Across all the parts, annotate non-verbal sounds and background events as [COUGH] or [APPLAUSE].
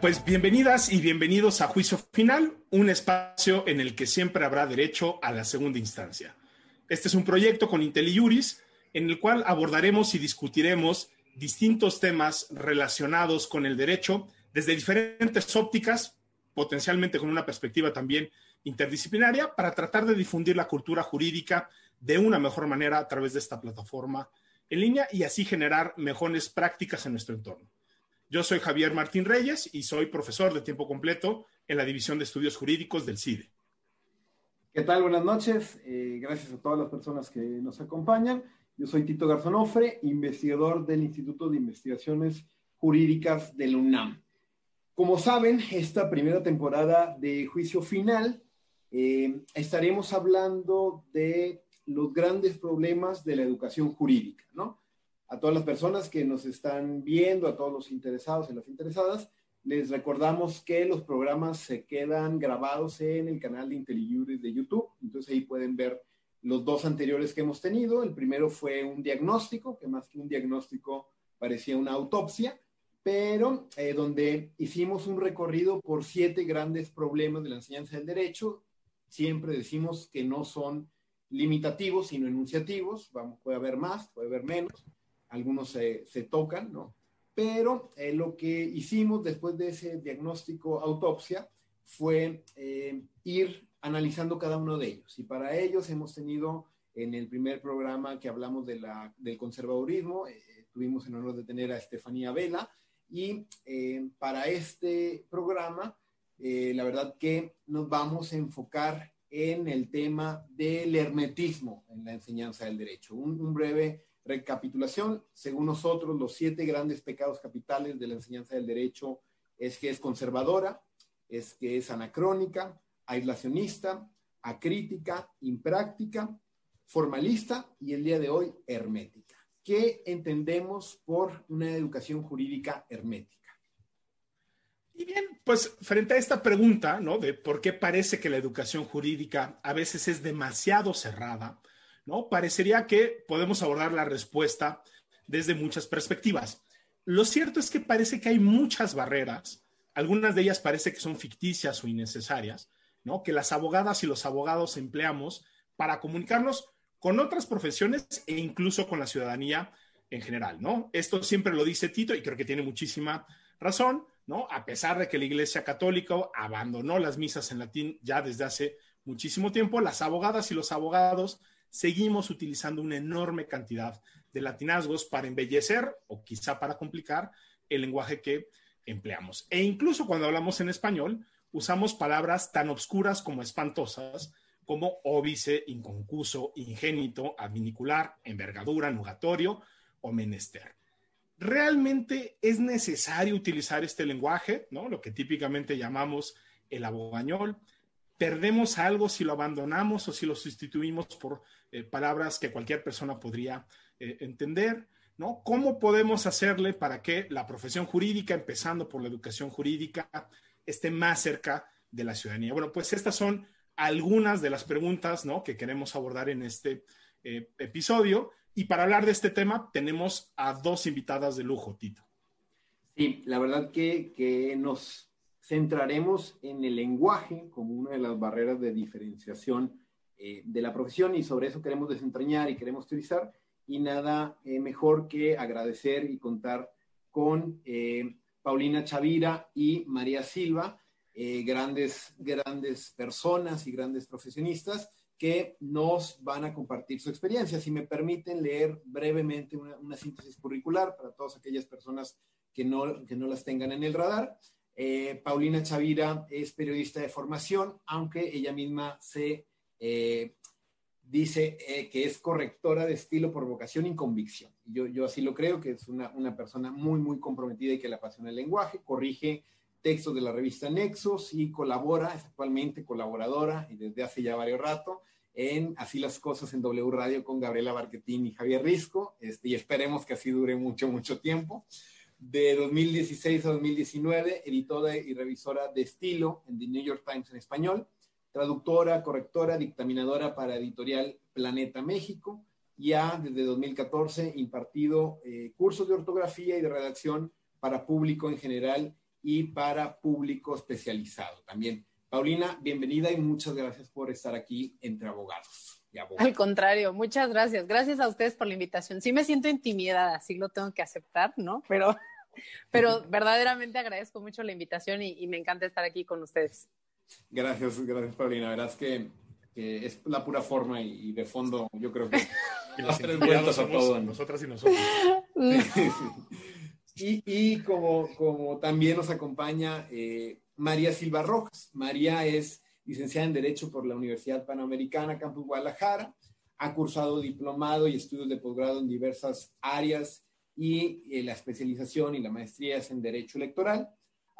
Pues bienvenidas y bienvenidos a Juicio Final, un espacio en el que siempre habrá derecho a la segunda instancia. Este es un proyecto con IntelliJuris en el cual abordaremos y discutiremos distintos temas relacionados con el derecho desde diferentes ópticas, potencialmente con una perspectiva también interdisciplinaria, para tratar de difundir la cultura jurídica de una mejor manera a través de esta plataforma en línea y así generar mejores prácticas en nuestro entorno. Yo soy Javier Martín Reyes y soy profesor de tiempo completo en la División de Estudios Jurídicos del CIDE. ¿Qué tal? Buenas noches. Eh, gracias a todas las personas que nos acompañan. Yo soy Tito Garzonofre, investigador del Instituto de Investigaciones Jurídicas de la UNAM. Como saben, esta primera temporada de Juicio Final eh, estaremos hablando de los grandes problemas de la educación jurídica, ¿no? A todas las personas que nos están viendo, a todos los interesados y las interesadas, les recordamos que los programas se quedan grabados en el canal de IntelliJuris de YouTube. Entonces ahí pueden ver los dos anteriores que hemos tenido. El primero fue un diagnóstico, que más que un diagnóstico parecía una autopsia, pero eh, donde hicimos un recorrido por siete grandes problemas de la enseñanza del derecho. Siempre decimos que no son limitativos, sino enunciativos. Vamos, puede haber más, puede haber menos algunos se, tocan, ¿no? Pero eh, lo que hicimos después de ese diagnóstico autopsia fue eh, ir analizando cada uno de ellos. Y para ellos hemos tenido en el primer programa que hablamos de la, del conservadurismo, eh, tuvimos el honor de tener a Estefanía Vela. Y para este programa, la verdad que nos vamos a enfocar en el tema del hermetismo en la enseñanza del derecho. Un, un breve Recapitulación, según nosotros, los siete grandes pecados capitales de la enseñanza del derecho es que es conservadora, es que es anacrónica, aislacionista, acrítica, impráctica, formalista y el día de hoy hermética. ¿Qué entendemos por una educación jurídica hermética? Y bien, pues frente a esta pregunta, ¿no? De por qué parece que la educación jurídica a veces es demasiado cerrada, Parecería que podemos abordar la respuesta desde muchas perspectivas. Lo cierto es que parece que hay muchas barreras, algunas de ellas parece que son ficticias o innecesarias, ¿no? Que las abogadas y los abogados empleamos para comunicarnos con otras profesiones e incluso con la ciudadanía en general, ¿no? Esto siempre lo dice Tito y creo que tiene muchísima razón, ¿no? A pesar de que la Iglesia Católica abandonó las misas en latín ya desde hace muchísimo tiempo, las abogadas y los abogados seguimos utilizando una enorme cantidad de latinazgos para embellecer o quizá para complicar el lenguaje que empleamos. E incluso cuando hablamos en español, usamos palabras tan obscuras como espantosas, como óbice, inconcuso, ingénito, adminicular, envergadura, nugatorio o menester. ¿Realmente es necesario utilizar este lenguaje, ¿no? lo que típicamente llamamos el abogañol? ¿Perdemos algo si lo abandonamos o si lo sustituimos por eh, palabras que cualquier persona podría eh, entender, ¿no? ¿Cómo podemos hacerle para que la profesión jurídica, empezando por la educación jurídica, esté más cerca de la ciudadanía? Bueno, pues estas son algunas de las preguntas, ¿no? Que queremos abordar en este eh, episodio. Y para hablar de este tema tenemos a dos invitadas de lujo, Tito. Sí, la verdad que, que nos centraremos en el lenguaje como una de las barreras de diferenciación eh, de la profesión y sobre eso queremos desentrañar y queremos utilizar y nada eh, mejor que agradecer y contar con eh, Paulina Chavira y María Silva, grandes, grandes personas y grandes profesionistas que nos van a compartir su experiencia. Si me permiten leer brevemente una, síntesis curricular para todas aquellas personas que no, que no las tengan en el radar. Paulina Chavira es periodista de formación, aunque ella misma se eh, dice eh, que es correctora de estilo por vocación y convicción. Yo, yo así lo creo, que es una, una, persona muy, muy comprometida y que le apasiona el lenguaje, corrige textos de la revista Nexos y colabora, es actualmente colaboradora y desde hace ya varios rato en Así las Cosas en W Radio con Gabriela Barquetín y Javier Risco, este, y esperemos que así dure mucho, mucho tiempo. De 2016 a 2019, editora y revisora de estilo en The New York Times en español traductora, correctora, dictaminadora para editorial Planeta México. Ya desde 2014 impartido eh, cursos de ortografía y de redacción para público en general y para público especializado también. Paulina, bienvenida y muchas gracias por estar aquí entre abogados. Y abogados. Al contrario, muchas gracias. Gracias a ustedes por la invitación. Sí me siento intimidada, así lo tengo que aceptar, ¿no? Pero, pero verdaderamente agradezco mucho la invitación y, y me encanta estar aquí con ustedes. Gracias, gracias Paulina. Verás que, que es la pura forma y, y de fondo yo creo que [LAUGHS] Y los tres vueltas a todo, nosotras y nosotros. [LAUGHS] y, y como, como también nos acompaña eh, María Silva Rojas. María es licenciada en Derecho por la Universidad Panamericana, Campus Guadalajara. Ha cursado diplomado y estudios de posgrado en diversas áreas y eh, la especialización y la maestría es en Derecho Electoral.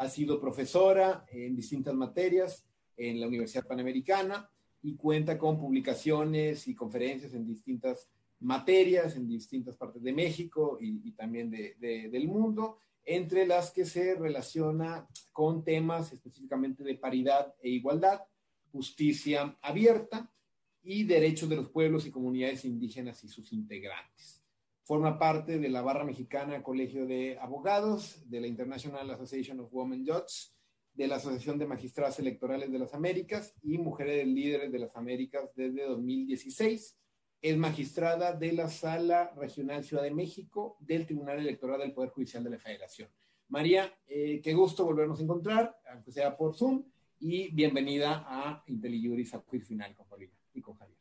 Ha sido profesora en distintas materias en la Universidad Panamericana y cuenta con publicaciones y conferencias en distintas materias en distintas partes de México y, también de, del mundo, entre las que se relaciona con temas específicamente de paridad e igualdad, justicia abierta y derechos de los pueblos y comunidades indígenas y sus integrantes. Forma parte de la barra mexicana Colegio de Abogados, de la International Association of Women Judges, de la Asociación de Magistradas Electorales de las Américas y Mujeres Líderes de las Américas desde 2016 es magistrada de la Sala Regional Ciudad de México del Tribunal Electoral del Poder Judicial de la Federación. María, eh, qué gusto volvernos a encontrar, aunque sea por Zoom, y bienvenida a IntelliJuris a Quiz Final con Paulina y con Javier.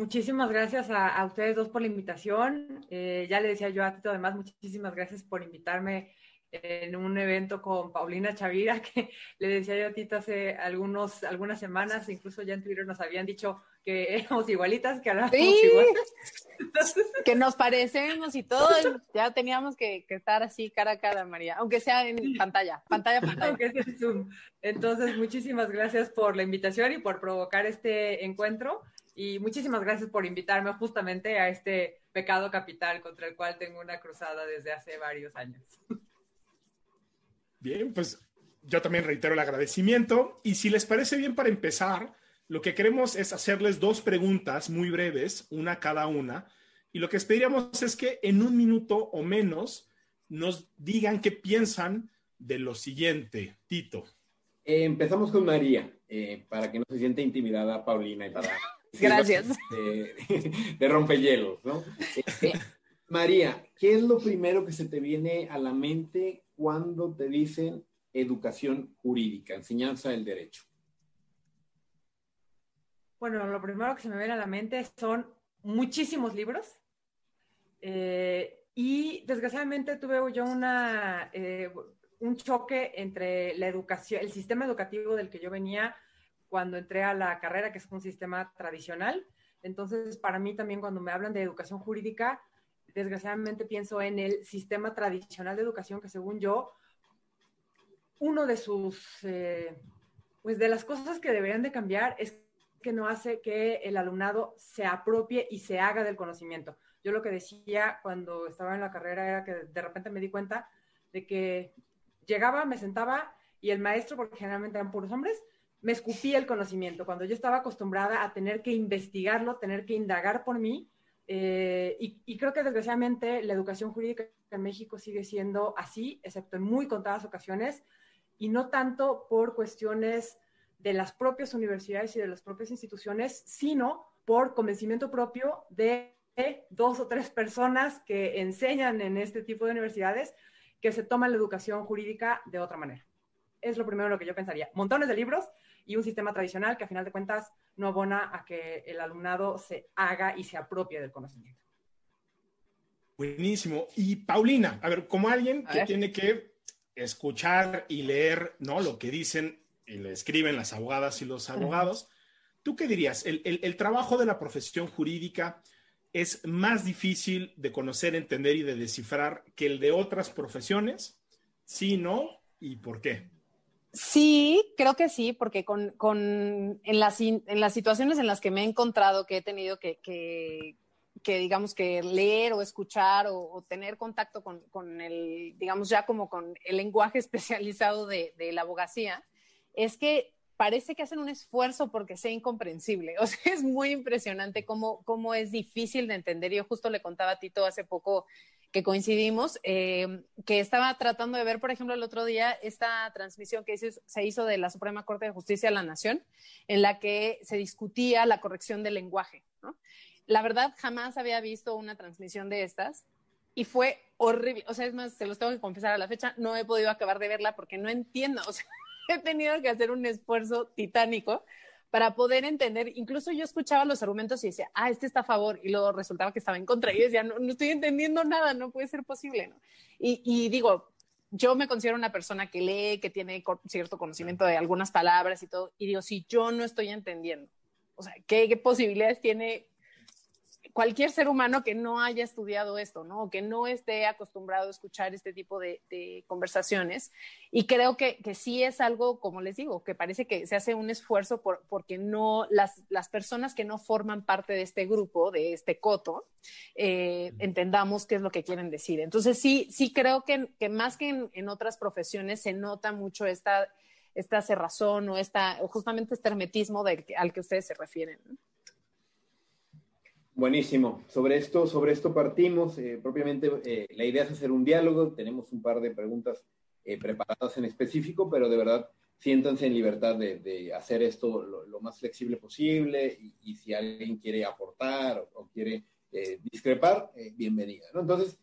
Muchísimas gracias a, a ustedes dos por la invitación. Eh, ya le decía yo a Tito, además, muchísimas gracias por invitarme en un evento con Paulina Chavira, [LAUGHS] que le decía yo a Tito hace algunos, algunas semanas, incluso ya en Twitter nos habían dicho que éramos igualitas, que hablábamos Sí, igual. [LAUGHS] que nos parecemos y todo, ya teníamos que, que estar así cara a cara, María, aunque sea en pantalla, pantalla, pantalla. Aunque sea en Zoom. Entonces, muchísimas gracias por la invitación y por provocar este encuentro. Y muchísimas gracias por invitarme justamente a este pecado capital contra el cual tengo una cruzada desde hace varios años. Bien, pues yo también reitero el agradecimiento y si les parece bien para empezar, lo que queremos es hacerles dos preguntas muy breves, una cada una, y lo que les pediríamos es que en un minuto o menos nos digan qué piensan de lo siguiente. Tito. Eh, empezamos con María, eh, para que no se sienta intimidada Paulina y para... Gracias. De, [LAUGHS] de rompehielos, ¿no? Eh, María, ¿qué es lo primero que se te viene a la mente cuando te dicen educación jurídica, enseñanza del derecho? Bueno, lo primero que se me viene a la mente son muchísimos libros. Eh, y desgraciadamente tuve yo una, eh, un choque entre la educación, el sistema educativo del que yo venía cuando entré a la carrera, que es un sistema tradicional. Entonces, para mí también cuando me hablan de educación jurídica, desgraciadamente pienso en el sistema tradicional de educación que según yo, uno de sus, eh, pues de las cosas que deberían de cambiar es que no hace que el alumnado se apropie y se haga del conocimiento. Yo lo que decía cuando estaba en la carrera era que de repente me di cuenta de que llegaba, me sentaba y el maestro, porque generalmente eran puros hombres, me escupía el conocimiento. Cuando yo estaba acostumbrada a tener que investigarlo, tener que indagar por mí, eh, y, y, creo que desgraciadamente la educación jurídica en México sigue siendo así, excepto en muy contadas ocasiones, y no tanto por cuestiones de las propias universidades y de las propias instituciones, sino por convencimiento propio de dos o tres personas que enseñan en este tipo de universidades que se toman la educación jurídica de otra manera. Es lo primero que yo pensaría. Montones de libros y un sistema tradicional que a final de cuentas no abona a que el alumnado se haga y se apropie del conocimiento. Buenísimo. Y Paulina, a ver, como alguien que tiene que escuchar y leer, ¿no? Lo que dicen y le escriben las abogadas y los abogados, ¿tú qué dirías? ¿El, el, el trabajo de la profesión jurídica es más difícil de conocer, entender y de descifrar que el de otras profesiones? ¿Sí, no? ¿Y por qué? Sí, creo que sí, porque con, con en, las, en, las, situaciones en las que me he encontrado, que he tenido que, que, digamos, que leer o escuchar o, tener contacto con, con, el, digamos, ya como con el lenguaje [LAUGHS] especializado de, de, la abogacía, es que parece que hacen un esfuerzo porque sea incomprensible. [LAUGHS] O sea, es muy impresionante cómo, cómo es difícil de entender. Yo justo le contaba a Tito hace poco que coincidimos, eh, que estaba tratando de ver, por ejemplo, el otro día esta transmisión que se hizo de la Suprema Corte de Justicia de la Nación, en la que se discutía la corrección del lenguaje. La verdad, jamás había visto una transmisión de estas y fue horrible. O sea, es más, se los tengo que confesar a la fecha, no he podido acabar de verla porque no entiendo. [LAUGHS] O sea, he tenido que hacer un esfuerzo titánico para poder entender, incluso yo escuchaba los argumentos y decía, ah, este está a favor, y luego resultaba que estaba en contra, y decía, no, no estoy entendiendo nada, no puede ser posible, ¿no? Y, digo, yo me considero una persona que lee, que tiene cierto conocimiento de algunas palabras y todo, y digo, si yo no estoy entendiendo, o sea, ¿qué, qué posibilidades tiene cualquier ser humano que no haya estudiado esto, ¿no? O que no esté acostumbrado a escuchar este tipo de, conversaciones. Y creo que, que, sí es algo, como les digo, que parece que se hace un esfuerzo por, porque no, las, las personas que no forman parte de este grupo, de este coto, eh, entendamos qué es lo que quieren decir. Entonces sí, sí creo que, que más que en, otras profesiones se nota mucho esta, esta cerrazón o esta, justamente este hermetismo al que ustedes se refieren. ¿No? Buenísimo. Sobre esto, sobre esto partimos. Eh, propiamente eh, la idea es hacer un diálogo. Tenemos un par de preguntas eh, preparadas en específico, pero de verdad siéntanse en libertad de, hacer esto lo, más flexible posible y, si alguien quiere aportar o, quiere discrepar, bienvenida. Entonces,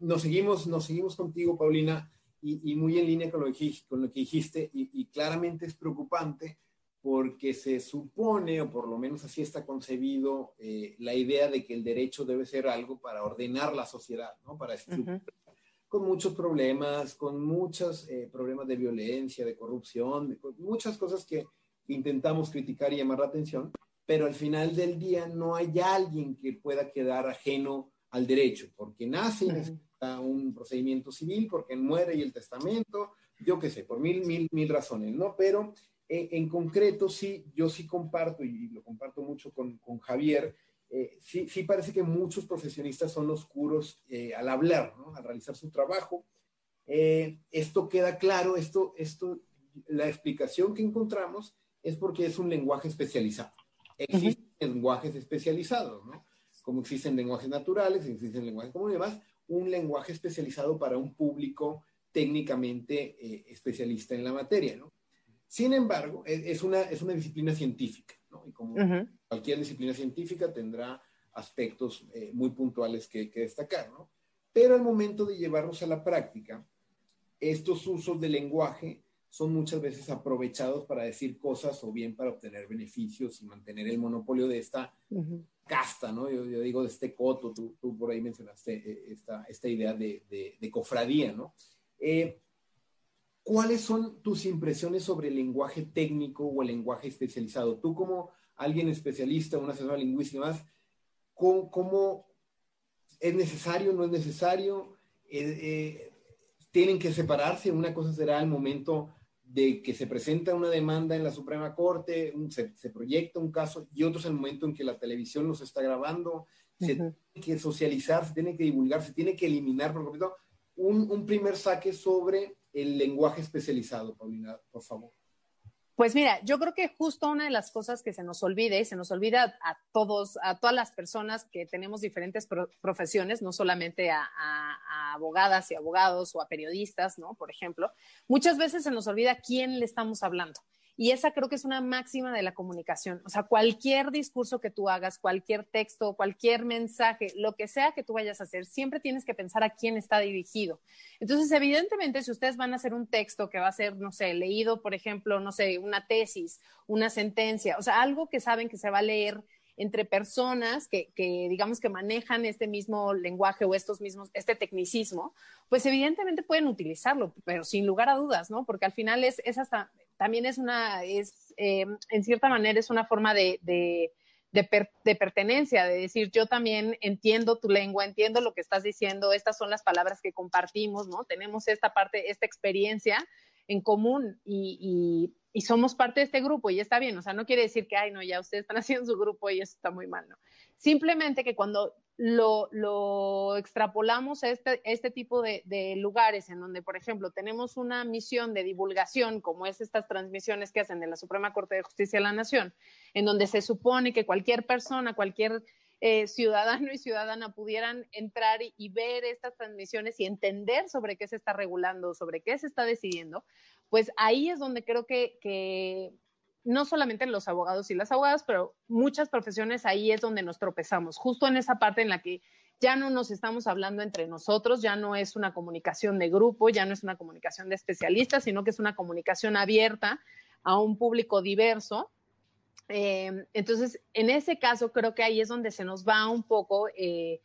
nos, seguimos, nos seguimos contigo, Paulina, y, muy en línea con lo que, con lo que dijiste, y claramente es preocupante porque se supone, o por lo menos así está concebido, eh, la idea de que el derecho debe ser algo para ordenar la sociedad, ¿no? Para con muchos problemas, con muchos eh, problemas de violencia, de corrupción, con muchas cosas que intentamos criticar y llamar la atención, pero al final del día no hay alguien que pueda quedar ajeno al derecho, porque nace y necesita un procedimiento civil, porque muere y el testamento, yo qué sé, por mil, mil, mil razones, ¿no? Pero en, concreto, sí, yo sí comparto, y lo comparto mucho con, con Javier, eh, sí, sí, parece que muchos profesionistas son oscuros eh, al hablar, ¿no? al realizar su trabajo. Eh, esto queda claro, esto, esto, la explicación que encontramos es porque es un lenguaje especializado. Existen lenguajes especializados, ¿no? Como existen lenguajes naturales, existen lenguajes comunes y demás, un lenguaje especializado para un público técnicamente especialista en la materia, ¿no? Sin embargo, e, es una, es una disciplina científica, ¿no? Y como cualquier disciplina científica tendrá aspectos eh, muy puntuales que, que, destacar, ¿no? Pero al momento de llevarlos a la práctica, estos usos del lenguaje son muchas veces aprovechados para decir cosas o bien para obtener beneficios y mantener el monopolio de esta casta, ¿no? Yo, digo de este coto, tú, tú por ahí mencionaste eh, esta, esta idea de, de, de cofradía, ¿no? Eh, ¿cuáles son tus impresiones sobre el lenguaje técnico o el lenguaje especializado? Tú como alguien especialista, un asesor lingüístico y demás, ¿cómo, es necesario, no es necesario? Eh, eh, ¿Tienen que separarse? Una cosa será el momento de que se presenta una demanda en la Suprema Corte, se, proyecta un caso, y otro es el momento en que la televisión los está grabando, se tiene que socializar, se tiene que divulgar, se tiene que eliminar por completo. Un, un primer saque sobre el lenguaje especializado, Paulina, por favor? Pues mira, yo creo que justo una de las cosas que se nos olvida y se nos olvida a todos, a todas las personas que tenemos diferentes profesiones, no solamente a, abogadas y abogados o a periodistas, ¿no? Por ejemplo, muchas veces se nos olvida quién le estamos hablando. Y esa creo que es una máxima de la comunicación. O sea, cualquier discurso que tú hagas, cualquier texto, cualquier mensaje, lo que sea que tú vayas a hacer, siempre tienes que pensar a quién está dirigido. Entonces, evidentemente, si ustedes van a hacer un texto que va a ser, no sé, leído, por ejemplo, no sé, una tesis, una sentencia, o sea, algo que saben que se va a leer entre personas que, digamos que manejan este mismo lenguaje o estos mismos, este tecnicismo, pues evidentemente pueden utilizarlo, pero sin lugar a dudas, ¿no? Porque al final es, es hasta, también es una, es, eh, en cierta manera es una forma de, de, de, pertenencia, de decir, yo también entiendo tu lengua, entiendo lo que estás diciendo, estas son las palabras que compartimos, ¿no? Tenemos esta parte, esta experiencia en común y, y, somos parte de este grupo y está bien, o sea, no quiere decir que, ay, no, ya ustedes están [LAUGHS] haciendo su grupo y eso está muy mal, ¿no? Simplemente que cuando lo, extrapolamos a este, este tipo de, lugares en donde, por ejemplo, tenemos una misión de divulgación, como es estas transmisiones que hacen de la Suprema Corte de Justicia de la Nación, en donde se supone que cualquier persona, cualquier eh, ciudadano y ciudadana pudieran entrar y, ver estas transmisiones y entender sobre qué se está regulando, sobre qué se está decidiendo, pues ahí es donde creo que no solamente los abogados y las abogadas, pero muchas profesiones ahí es donde nos tropezamos, justo en esa parte en la que ya no nos estamos hablando entre nosotros, ya no es una comunicación de grupo, ya no es una comunicación de especialistas, sino que es una comunicación abierta a un público diverso. Eh, entonces, en ese caso, creo que ahí es donde se nos va un poco eh,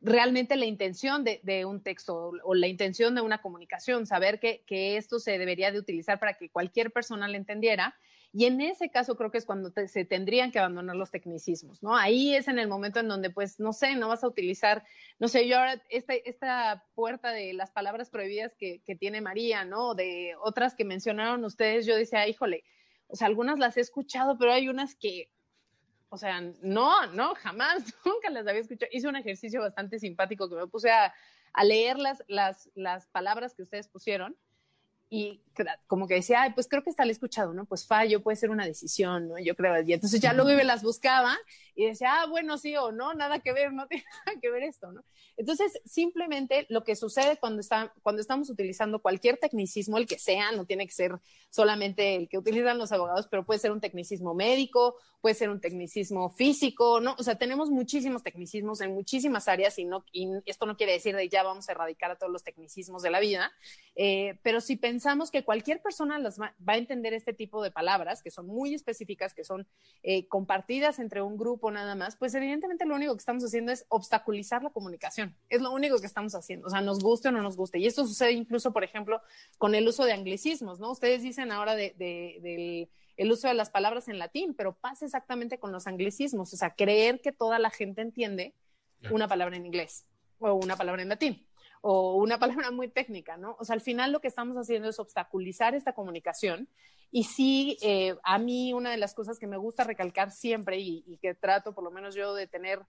realmente la intención de, de, un texto o la intención de una comunicación, saber que, que esto se debería de utilizar para que cualquier persona lo entendiera y en ese caso creo que es cuando te, se tendrían que abandonar los tecnicismos, ¿no? Ahí es en el momento en donde, pues, no sé, no vas a utilizar, no sé, yo ahora, esta, esta puerta de las palabras prohibidas que, que tiene María, ¿no? De otras que mencionaron ustedes, yo decía, híjole, o sea, algunas las he escuchado, pero hay unas que, o sea, no, no, jamás, [LAUGHS] nunca las había escuchado. Hice un ejercicio bastante simpático que me puse a, a leer las, las, las palabras que ustedes pusieron y como que decía, Ay, pues creo que está el escuchado, ¿no? Pues fallo puede ser una decisión, ¿no? Yo creo, y entonces ya luego me las buscaba y decía, ah, bueno, sí o no, nada que ver, no [LAUGHS] tiene nada que ver esto, ¿no? Entonces, simplemente lo que sucede cuando, está, cuando estamos utilizando cualquier tecnicismo, el que sea, no tiene que ser solamente el que utilizan los abogados, pero puede ser un tecnicismo médico, puede ser un tecnicismo físico, ¿no? O sea, tenemos muchísimos tecnicismos en muchísimas áreas y, no, y esto no quiere decir de ya vamos a erradicar a todos los tecnicismos de la vida, eh, pero si pensamos que cualquier persona las va, va, a entender este tipo de palabras, que son muy específicas, que son eh, compartidas entre un grupo nada más, pues evidentemente lo único que estamos haciendo es obstaculizar la comunicación. Es lo único que estamos haciendo, o sea, nos guste o no nos guste. Y esto sucede incluso, por ejemplo, con el uso de anglicismos, ¿no? Ustedes dicen ahora de, de, del el uso de las palabras en latín, pero pasa exactamente con los anglicismos, o sea, creer que toda la gente entiende una palabra en inglés o una palabra en latín o una [LAUGHS] palabra muy técnica, ¿no? O sea, al final lo que estamos haciendo es obstaculizar esta comunicación. Y sí, eh, a mí una de las cosas que me gusta recalcar siempre y, que trato por lo menos yo de tener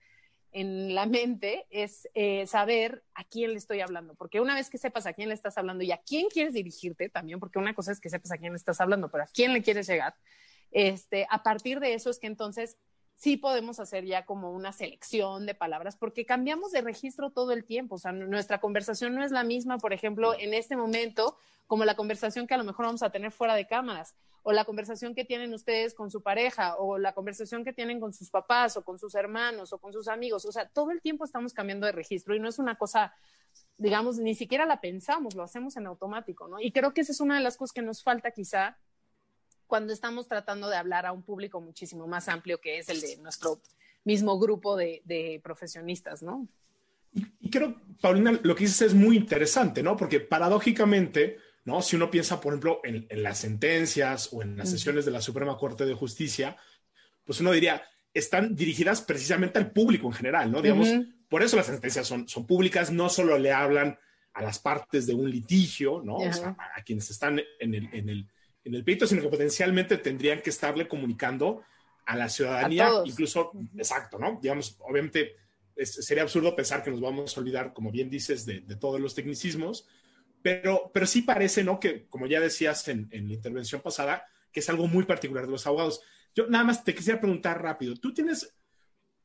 en la mente es eh, saber a quién le estoy hablando, porque una vez que sepas a quién le estás hablando y a quién quieres dirigirte también, porque una cosa es que sepas a quién le estás hablando, pero a quién le quieres llegar, este, a partir de eso es que entonces sí podemos hacer ya como una selección de palabras, porque cambiamos de registro todo el tiempo. O sea, nuestra conversación no es la misma, por ejemplo, en este momento, como la conversación que a lo mejor vamos a tener fuera de cámaras, o la conversación que tienen ustedes con su pareja, o la conversación que tienen con sus papás, o con sus hermanos, o con sus amigos. O sea, todo el tiempo estamos cambiando de registro y no es una cosa, digamos, ni siquiera la pensamos, lo hacemos en automático, ¿no? Y creo que esa es una de las cosas que nos falta quizá cuando estamos tratando de hablar a un público muchísimo más amplio que es el de nuestro mismo grupo de, de profesionistas, ¿no? Y, y, creo, Paulina, lo que dices es muy interesante, ¿no? Porque paradójicamente, ¿no? Si uno piensa, por ejemplo, en, en las sentencias o en las sesiones de la Suprema Corte de Justicia, pues uno diría, están dirigidas precisamente al público en general, ¿no? Digamos, uh -huh. por eso las sentencias son, son públicas, no solo le hablan a las partes de un litigio, ¿no? Uh -huh. o sea, a, a, quienes están en el, en el en el pleito, sino que potencialmente tendrían que estarle comunicando a la ciudadanía, a incluso, uh -huh. exacto, ¿no? Digamos, obviamente es, sería absurdo pensar que nos vamos a olvidar, como bien dices, de, de todos los tecnicismos, pero, pero sí parece, ¿no? Que, como ya decías en, en, la intervención pasada, que es algo muy particular de los abogados. Yo nada más te quisiera preguntar rápido, ¿tú tienes,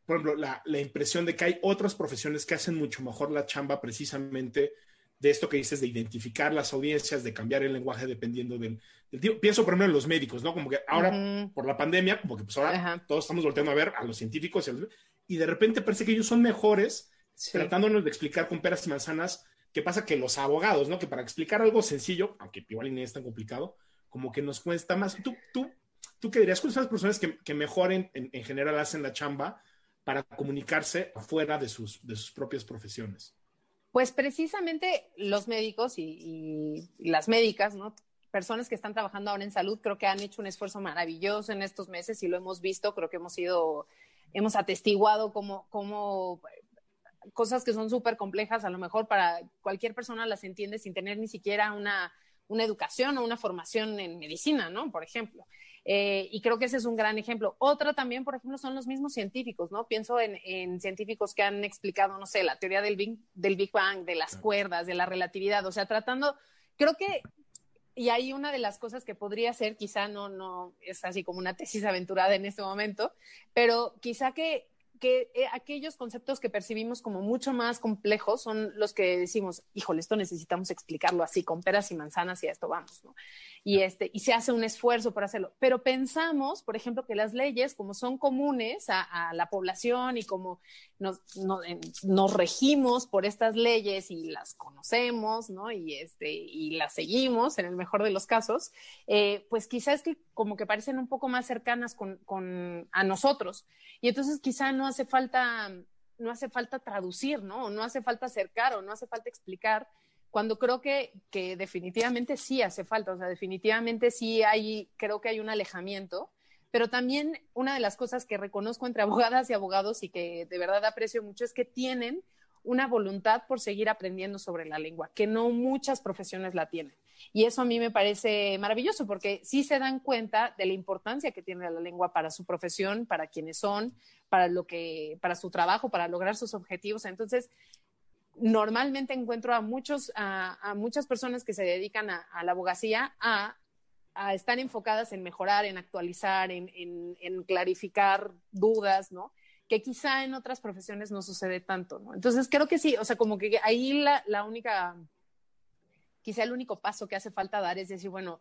por ejemplo, la, la impresión de que hay otras profesiones que hacen mucho mejor la chamba precisamente de esto que dices, de identificar las audiencias, de cambiar el lenguaje dependiendo del, del tipo. Pienso, por ejemplo, en los médicos, ¿no? Como que ahora, uh -huh. por la pandemia, como que pues ahora todos estamos volteando a ver a los científicos y, a los, y, de repente parece que ellos son mejores sí. tratándonos de explicar con peras y manzanas qué pasa que los abogados, ¿no? Que para explicar algo sencillo, aunque igual ni es tan complicado, como que nos cuesta más. ¿Tú, tú, tú qué dirías? ¿Cuáles son las personas que, que mejor en, en, en, general hacen la chamba para comunicarse afuera de sus, de sus propias profesiones? Pues precisamente los médicos y, y, las médicas, ¿no? Personas que están trabajando ahora en salud, creo que han hecho un esfuerzo maravilloso en estos meses y lo hemos visto, creo que hemos sido, hemos atestiguado como, como cosas que son súper complejas, a lo mejor para cualquier persona las entiende sin tener ni siquiera una, una educación o una formación en medicina, ¿no? Por ejemplo. Eh, y creo que ese es un gran ejemplo. Otra también, por ejemplo, son los mismos científicos, ¿no? Pienso en, en científicos que han explicado, no sé, la teoría del Big, del Big Bang, de las cuerdas, de la relatividad, o sea, tratando, creo que y ahí una de las cosas que podría ser, quizá no, no es así como una tesis aventurada en este momento, pero quizá que que eh, aquellos conceptos que percibimos como mucho más complejos son los que decimos, híjole, esto necesitamos explicarlo así, con peras y manzanas y a esto vamos, ¿no? Y, este, y se hace un esfuerzo por hacerlo. Pero pensamos, por ejemplo, que las leyes, como son comunes a, la población y como nos, nos, regimos por estas leyes y las conocemos, ¿no? Y, este, y las seguimos, en el mejor de los casos, eh, pues quizás que como que parecen un poco más cercanas con, con, a nosotros. Y entonces quizá no hace falta, no hace falta traducir, ¿no? No hace falta acercar o no hace falta explicar, cuando creo que, que definitivamente sí hace falta, o sea, definitivamente sí hay, creo que hay un alejamiento, pero también una de las cosas que reconozco entre [LAUGHS] abogadas y abogados y que de verdad aprecio mucho es que tienen una voluntad por seguir aprendiendo sobre la lengua, que no muchas profesiones la tienen. Y eso a mí me parece maravilloso porque sí se dan cuenta de la importancia que tiene la lengua para su profesión, para quienes son, para lo que, para su trabajo, para lograr sus objetivos. Entonces, normalmente encuentro a muchos, a, muchas personas que se dedican a, la abogacía a, estar enfocadas en mejorar, en actualizar, en, en, clarificar dudas, ¿no? Que quizá en otras profesiones no sucede tanto, ¿no? Entonces creo que sí, o sea, como que ahí la, la única quizá el único paso que hace falta dar es decir, bueno,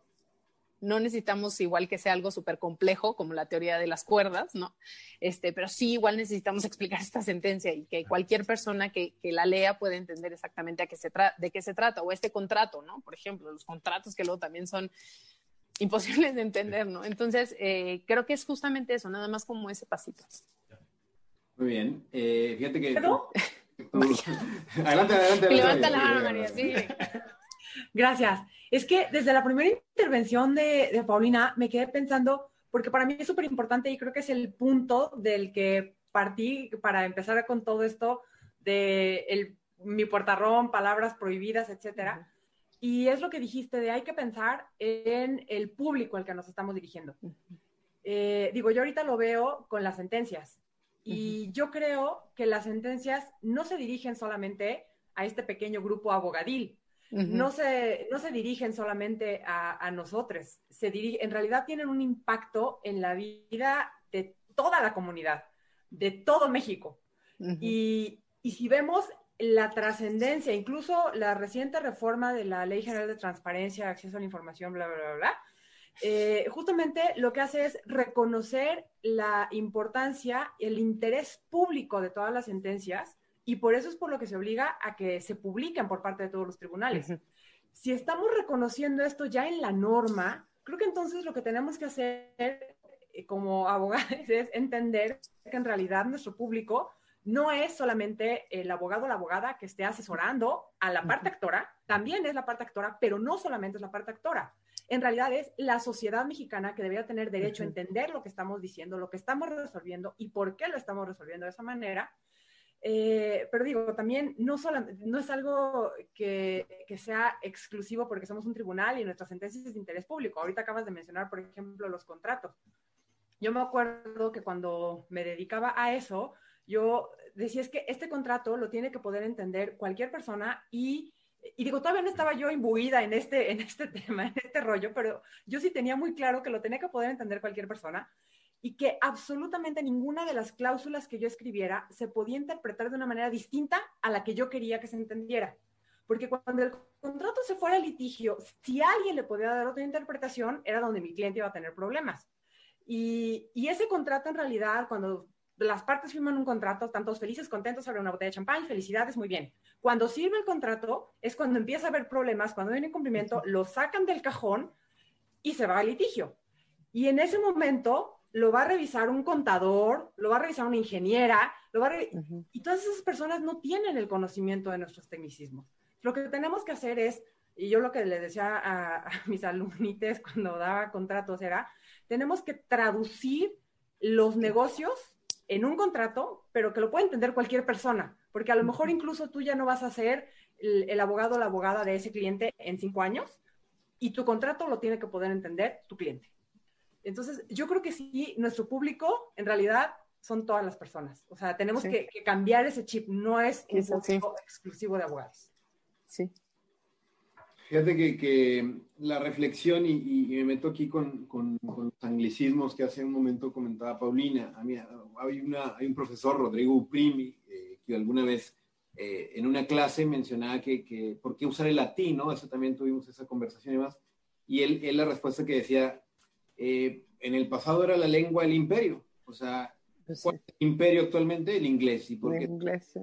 no necesitamos igual que sea algo súper complejo como la teoría de las cuerdas, ¿no? Este, pero sí igual necesitamos [LAUGHS] explicar esta sentencia y que cualquier persona que, que la lea pueda entender exactamente a qué se de qué se trata, o este contrato, ¿no? Por ejemplo, los contratos que luego también son [LAUGHS] imposibles de entender, ¿no? Entonces, eh, creo que es justamente eso, nada más como ese pasito. Muy bien. Eh, fíjate que... [LAUGHS] adelante, adelante, Levanta la mano, María, sí. Gracias. Es que desde la primera intervención de, Paulina me quedé pensando, porque para mí es súper importante y creo que es el punto del que partí para empezar con todo esto de el, mi puertarrón, palabras prohibidas, etcétera. Y es lo que dijiste de hay que pensar en el público al que nos estamos dirigiendo. Eh, digo, yo ahorita lo veo con las sentencias. Y yo creo que las sentencias no se dirigen solamente a este pequeño grupo abogadil, no, se, no se dirigen solamente a, nosotros, se en realidad tienen un impacto en la vida de toda la comunidad, de todo México. y, si vemos la trascendencia, incluso la reciente reforma de la Ley General de Transparencia, Acceso a la Información, bla, bla, bla, bla, eh, justamente lo que hace es reconocer la importancia, y el interés público de todas las sentencias y por eso es por lo que se obliga a que se publiquen por parte de todos los tribunales. Si estamos reconociendo esto ya en la norma, creo que entonces lo que tenemos que hacer eh, como [LAUGHS] abogados es entender que en realidad nuestro público no es solamente el abogado o la abogada que esté asesorando a la parte actora, también es la parte actora, pero no solamente es la parte actora. En realidad es la sociedad mexicana que debería tener derecho a entender lo que estamos diciendo, lo que estamos resolviendo y por qué lo estamos resolviendo de esa manera eh, pero digo, también no, no es algo que, que, sea exclusivo porque somos un tribunal y nuestras sentencias es de interés público. Ahorita acabas de mencionar, por ejemplo, los contratos. Yo me acuerdo que cuando me dedicaba a eso, yo decía es que este contrato lo tiene que poder entender cualquier persona y, y digo, todavía no estaba yo imbuida en este, en este [LAUGHS] tema, en este rollo, pero yo sí tenía muy claro que lo tenía que poder entender cualquier persona y que absolutamente ninguna de las cláusulas que yo escribiera se podía interpretar de una manera distinta a la que yo quería que se entendiera. Porque cuando el contrato se fuera a litigio, si alguien le podía dar otra interpretación, era donde mi cliente iba a tener problemas. Y, y ese contrato en realidad, cuando las partes firman un contrato, están todos felices, contentos, abren una botella de champán, felicidades, muy bien. Cuando sirve el contrato, es cuando empieza a haber problemas, cuando hay un incumplimiento, lo sacan del cajón y se va al litigio. Y en ese momento, lo va a revisar un contador, lo va a revisar una ingeniera, lo va a y todas esas personas no tienen el conocimiento de nuestros tecnicismos. Lo que tenemos que hacer es, y yo lo que le decía a, [LAUGHS] mis alumnites cuando daba contratos era, tenemos que traducir los negocios en un contrato, pero que lo pueda entender cualquier persona, porque a lo mejor incluso tú ya no vas a ser el, el abogado o la abogada de ese cliente en cinco años y tu contrato lo tiene que poder entender tu cliente. Entonces, yo creo que sí, nuestro público en realidad son todas las personas. O sea, tenemos que, cambiar ese chip, no es un público exclusivo de abogados. Sí. Fíjate que, la reflexión, y, me meto aquí con, los anglicismos que hace un momento comentaba Paulina. A mí, hay, una, hay un profesor, Rodrigo Uprimi, eh, que alguna vez eh, en una clase mencionaba que, por qué usar el latín, ¿no? Eso también tuvimos esa conversación y más. Y él, él la respuesta que decía, eh, en el pasado era la lengua del imperio. O sea, pues ¿cuál es el imperio actualmente? El inglés. ¿Y qué? inglés,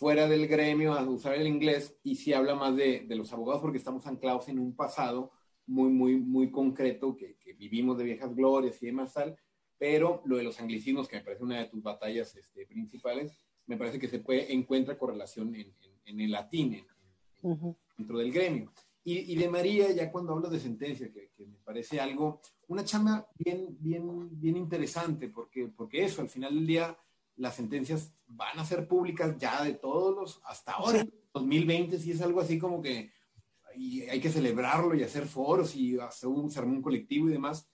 fuera del gremio a usar el inglés y si habla más de, los abogados porque estamos anclados en un pasado muy, muy, muy concreto que, vivimos de viejas glorias y demás tal, pero lo de los anglicismos, que me parece una de tus batallas este, principales, me parece que se puede, encuentra correlación en, el latín, dentro del gremio. Y, de María, ya cuando hablo de sentencia, que, me parece algo, una chamba bien, bien, bien interesante, porque, porque eso, al final del día, las sentencias van a ser públicas ya de todos los, hasta ahora, 2020, sí es algo así como que hay que celebrarlo y hacer foros y hacer un sermón colectivo y demás,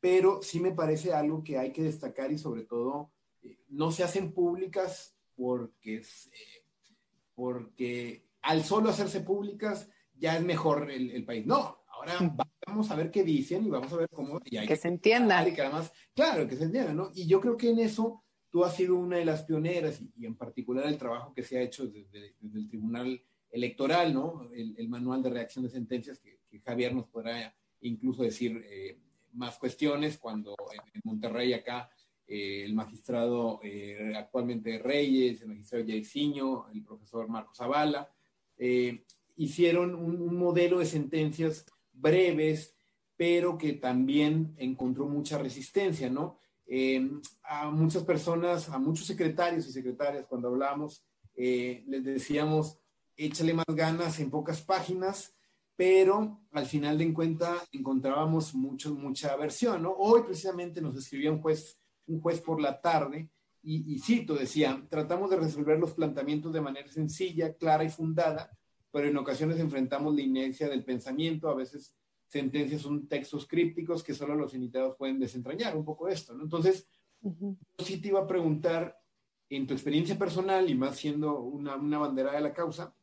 pero sí me parece algo que hay que destacar y sobre todo eh, no se hacen públicas porque, eh, porque al solo hacerse públicas ya es mejor el, país. No, ahora vamos a ver qué dicen y vamos a ver cómo... que, se entienda. Y que además, claro, que se entienda, ¿no? Y yo creo que en eso tú has sido una de las pioneras y, en particular el trabajo que se ha hecho desde, el Tribunal Electoral, ¿no? El, manual de reacción de sentencias, que, Javier nos podrá incluso decir eh, más cuestiones cuando en, Monterrey acá eh, el magistrado eh, actualmente Reyes, el magistrado Jairzinho, el profesor Marcos Zavala, hicieron un, un modelo de sentencias breves, pero que también encontró mucha resistencia, ¿no? Eh, a muchas personas, a muchos secretarios y secretarias, cuando hablamos, eh, les decíamos, échale más ganas en pocas páginas, pero al final de cuenta encontrábamos mucho, mucha aversión, ¿no? Hoy precisamente nos escribía un juez, un juez por la tarde, y, y cito, decía, tratamos de resolver los planteamientos de manera sencilla, clara y fundada, pero en ocasiones enfrentamos la inercia del pensamiento, a veces sentencias son textos crípticos que solo los invitados pueden desentrañar un poco esto, ¿no? Entonces, yo sí te iba a preguntar, en tu experiencia personal y más siendo una, una bandera de la causa,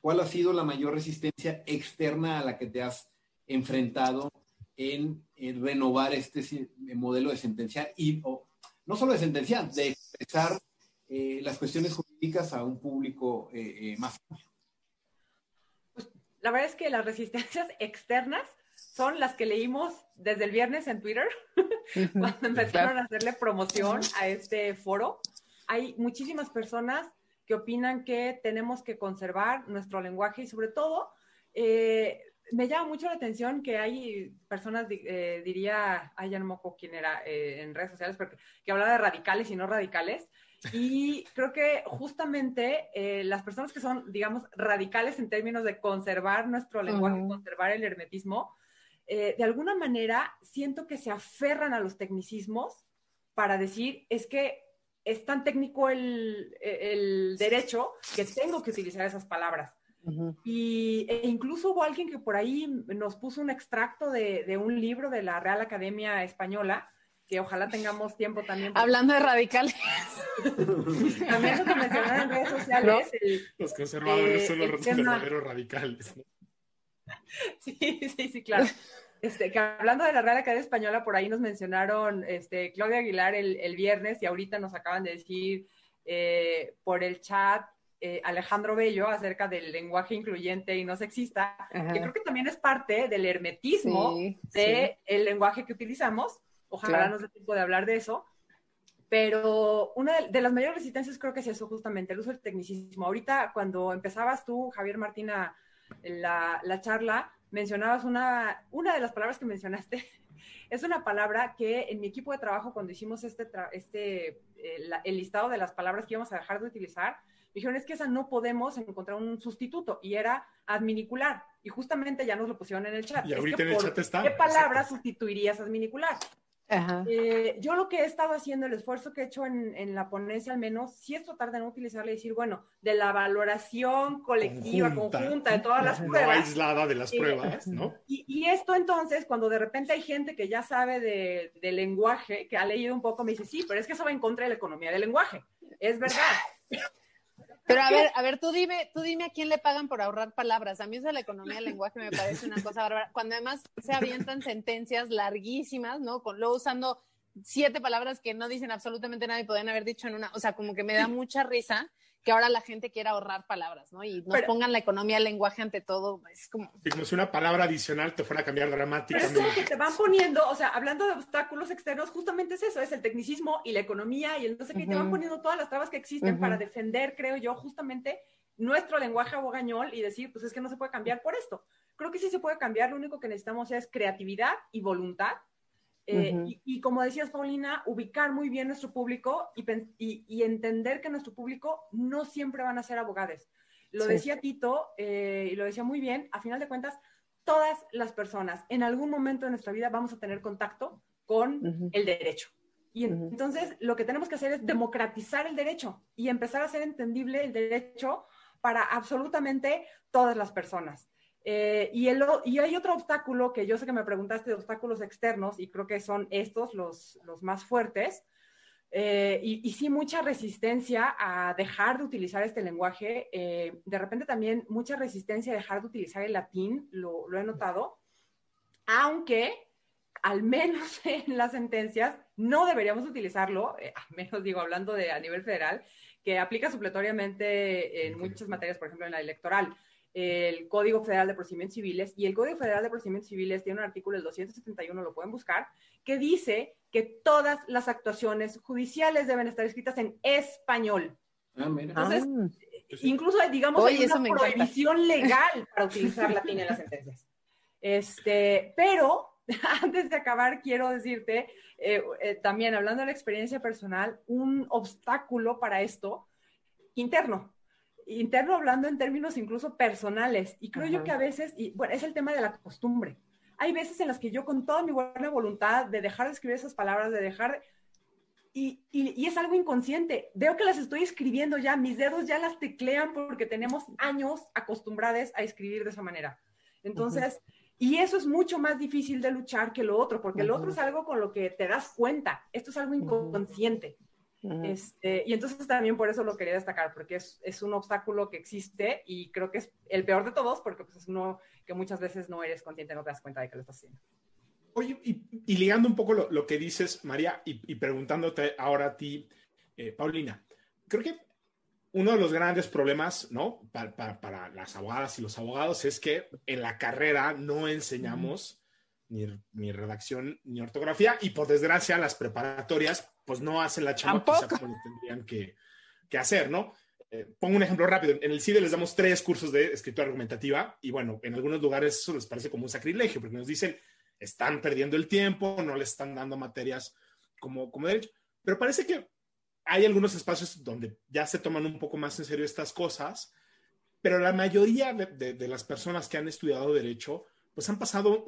¿cuál ha sido la mayor resistencia externa a la que te has enfrentado en, renovar este modelo de sentenciar y no solo de sentenciar, de expresar eh, las cuestiones jurídicas a un público eh, eh, más amplio? La verdad es que las resistencias [LAUGHS] externas son las que leímos desde el viernes en Twitter, [LAUGHS] cuando empezaron a hacerle promoción a este foro. Hay muchísimas personas que opinan que tenemos que conservar nuestro lenguaje y sobre todo, eh, me llama mucho la atención que hay personas, eh, diría, ay, ya no me acuerdo quién era eh, en redes sociales, pero que, hablaba de radicales y no radicales. Y creo que justamente las personas que son, digamos, radicales en términos de conservar nuestro lenguaje, conservar el hermetismo, eh, de alguna manera siento que se aferran a los tecnicismos para decir, es que es tan técnico el, derecho que tengo que utilizar esas palabras. y, e incluso hubo alguien que por ahí nos puso un extracto de, un libro de la Real Academia Española, que ojalá tengamos tiempo también. Hablando de radicales. [LAUGHS] también lo que mencionaron en redes sociales. los conservadores son los verdaderos radicales. [LAUGHS] Sí, sí, sí, claro. Este, que hablando de la Real Academia Española, por ahí nos mencionaron este, Claudia Aguilar el, viernes y ahorita nos acaban de decir eh, por el chat eh, Alejandro Bello acerca del lenguaje incluyente y no sexista, que creo que también es parte del hermetismo del lenguaje que utilizamos. Ojalá nos dé tiempo de hablar de eso. Pero una de, las mayores resistencias creo que es eso, justamente, el uso del tecnicismo. Ahorita, cuando empezabas tú, Javier Martina, la, la charla, mencionabas una, una de las palabras que mencionaste, [LAUGHS] es una palabra que en mi equipo de trabajo, cuando hicimos este, este el, listado de las palabras que íbamos a dejar de utilizar, dijeron, es que esa no podemos encontrar un sustituto, y era adminicular, y justamente ya nos lo pusieron en el chat. Y ahorita en el chat está. ¿Qué palabra sustituirías adminicular? Eh, yo lo que he estado haciendo, el esfuerzo que he hecho en, la ponencia al menos, sí es tratar de no utilizarle y decir, bueno, de la valoración colectiva, conjunta, de todas las [LAUGHS] pruebas. No aislada de las pruebas, ¿no? Y, esto entonces, cuando de repente hay gente que ya sabe de, de lenguaje, que ha leído un poco, me dice, sí, pero es que eso va en contra de la economía del lenguaje. Es verdad. Pero a ver, a ver, tú dime, tú dime a quién le pagan por ahorrar palabras. A mí eso de la economía del lenguaje me parece una cosa bárbara. Cuando además se avientan sentencias larguísimas, ¿no? Con luego usando siete palabras que no dicen absolutamente nada y pueden haber dicho en una, o sea, como que me da mucha risa que ahora la gente quiera ahorrar palabras, ¿no? Y nos pongan la economía el lenguaje ante todo, es como... como si una palabra adicional te fuera a cambiar dramáticamente. Pero es que te van poniendo, o sea, hablando de obstáculos externos, justamente es eso, es el tecnicismo y la economía y entonces que te van poniendo todas las trabas que existen para defender, creo yo, justamente nuestro lenguaje abogañol y decir, pues es que no se puede cambiar por esto. Creo que sí se puede cambiar, lo único que necesitamos es creatividad y voluntad eh, y, como decías, Paulina, ubicar muy bien nuestro público y, entender que nuestro público no siempre van a ser abogados. Lo decía Tito eh, y lo decía muy bien, a final de cuentas, todas las personas en algún momento de nuestra vida vamos a tener contacto con el derecho. Y entonces lo que tenemos que hacer es democratizar el derecho y empezar a hacer entendible el derecho para absolutamente todas las personas. Eh, y, el, y, hay otro obstáculo que yo sé que me preguntaste de obstáculos externos y creo que son estos los, los más fuertes. Eh, y, sí, mucha resistencia a dejar de utilizar este lenguaje. Eh, de repente también mucha resistencia a dejar de utilizar el latín, lo, lo he notado. Aunque, al menos [LAUGHS] en las sentencias, no deberíamos utilizarlo, al menos digo, hablando de a nivel federal, que aplica supletoriamente en muchas materias, por ejemplo, en la electoral el Código Federal de Procedimientos Civiles y el Código Federal de Procedimientos Civiles tiene un artículo, el 271, lo pueden buscar, que dice que todas las actuaciones judiciales deben estar escritas en español. Ah, Entonces, ah. incluso digamos hay una prohibición legal para utilizar latín en las sentencias. Este, pero [LAUGHS] antes de acabar, quiero decirte, eh, eh, también hablando de la experiencia personal, un obstáculo para esto interno interno hablando en términos incluso personales. Y creo yo que a veces, y bueno, es el tema de la costumbre. Hay veces en las que yo con toda mi buena voluntad de dejar de escribir esas palabras, de dejar... y, y, es algo inconsciente. Veo que las estoy escribiendo ya, mis dedos ya las teclean porque tenemos años acostumbrados a escribir de esa manera. Entonces, y eso es mucho más difícil de luchar que lo otro, porque lo otro es algo con lo que te das cuenta. Esto es algo inconsciente este, y entonces también por eso lo quería destacar, porque es, es, un obstáculo que existe y creo que es el peor de todos, porque pues, es uno que muchas veces no eres consciente, no te das cuenta de que lo estás haciendo. Oye, y, ligando un poco lo, lo, que dices, María, y, preguntándote ahora a ti, eh, Paulina, creo que uno de los grandes problemas, ¿no? Para, para, para, las abogadas y los abogados es que en la carrera no enseñamos ni, ni redacción ni ortografía y por desgracia las preparatorias pues no hacen la chamba como tendrían que, que hacer, ¿no? Eh, pongo un ejemplo rápido. En el CIDE les damos tres cursos de escritura argumentativa y bueno, en algunos lugares eso les parece como un sacrilegio porque nos dicen, están perdiendo el tiempo, no les están dando materias como, como derecho. Pero parece que hay algunos espacios donde ya se toman un poco más en serio estas cosas, pero la mayoría de, de, las personas que han estudiado derecho, pues han pasado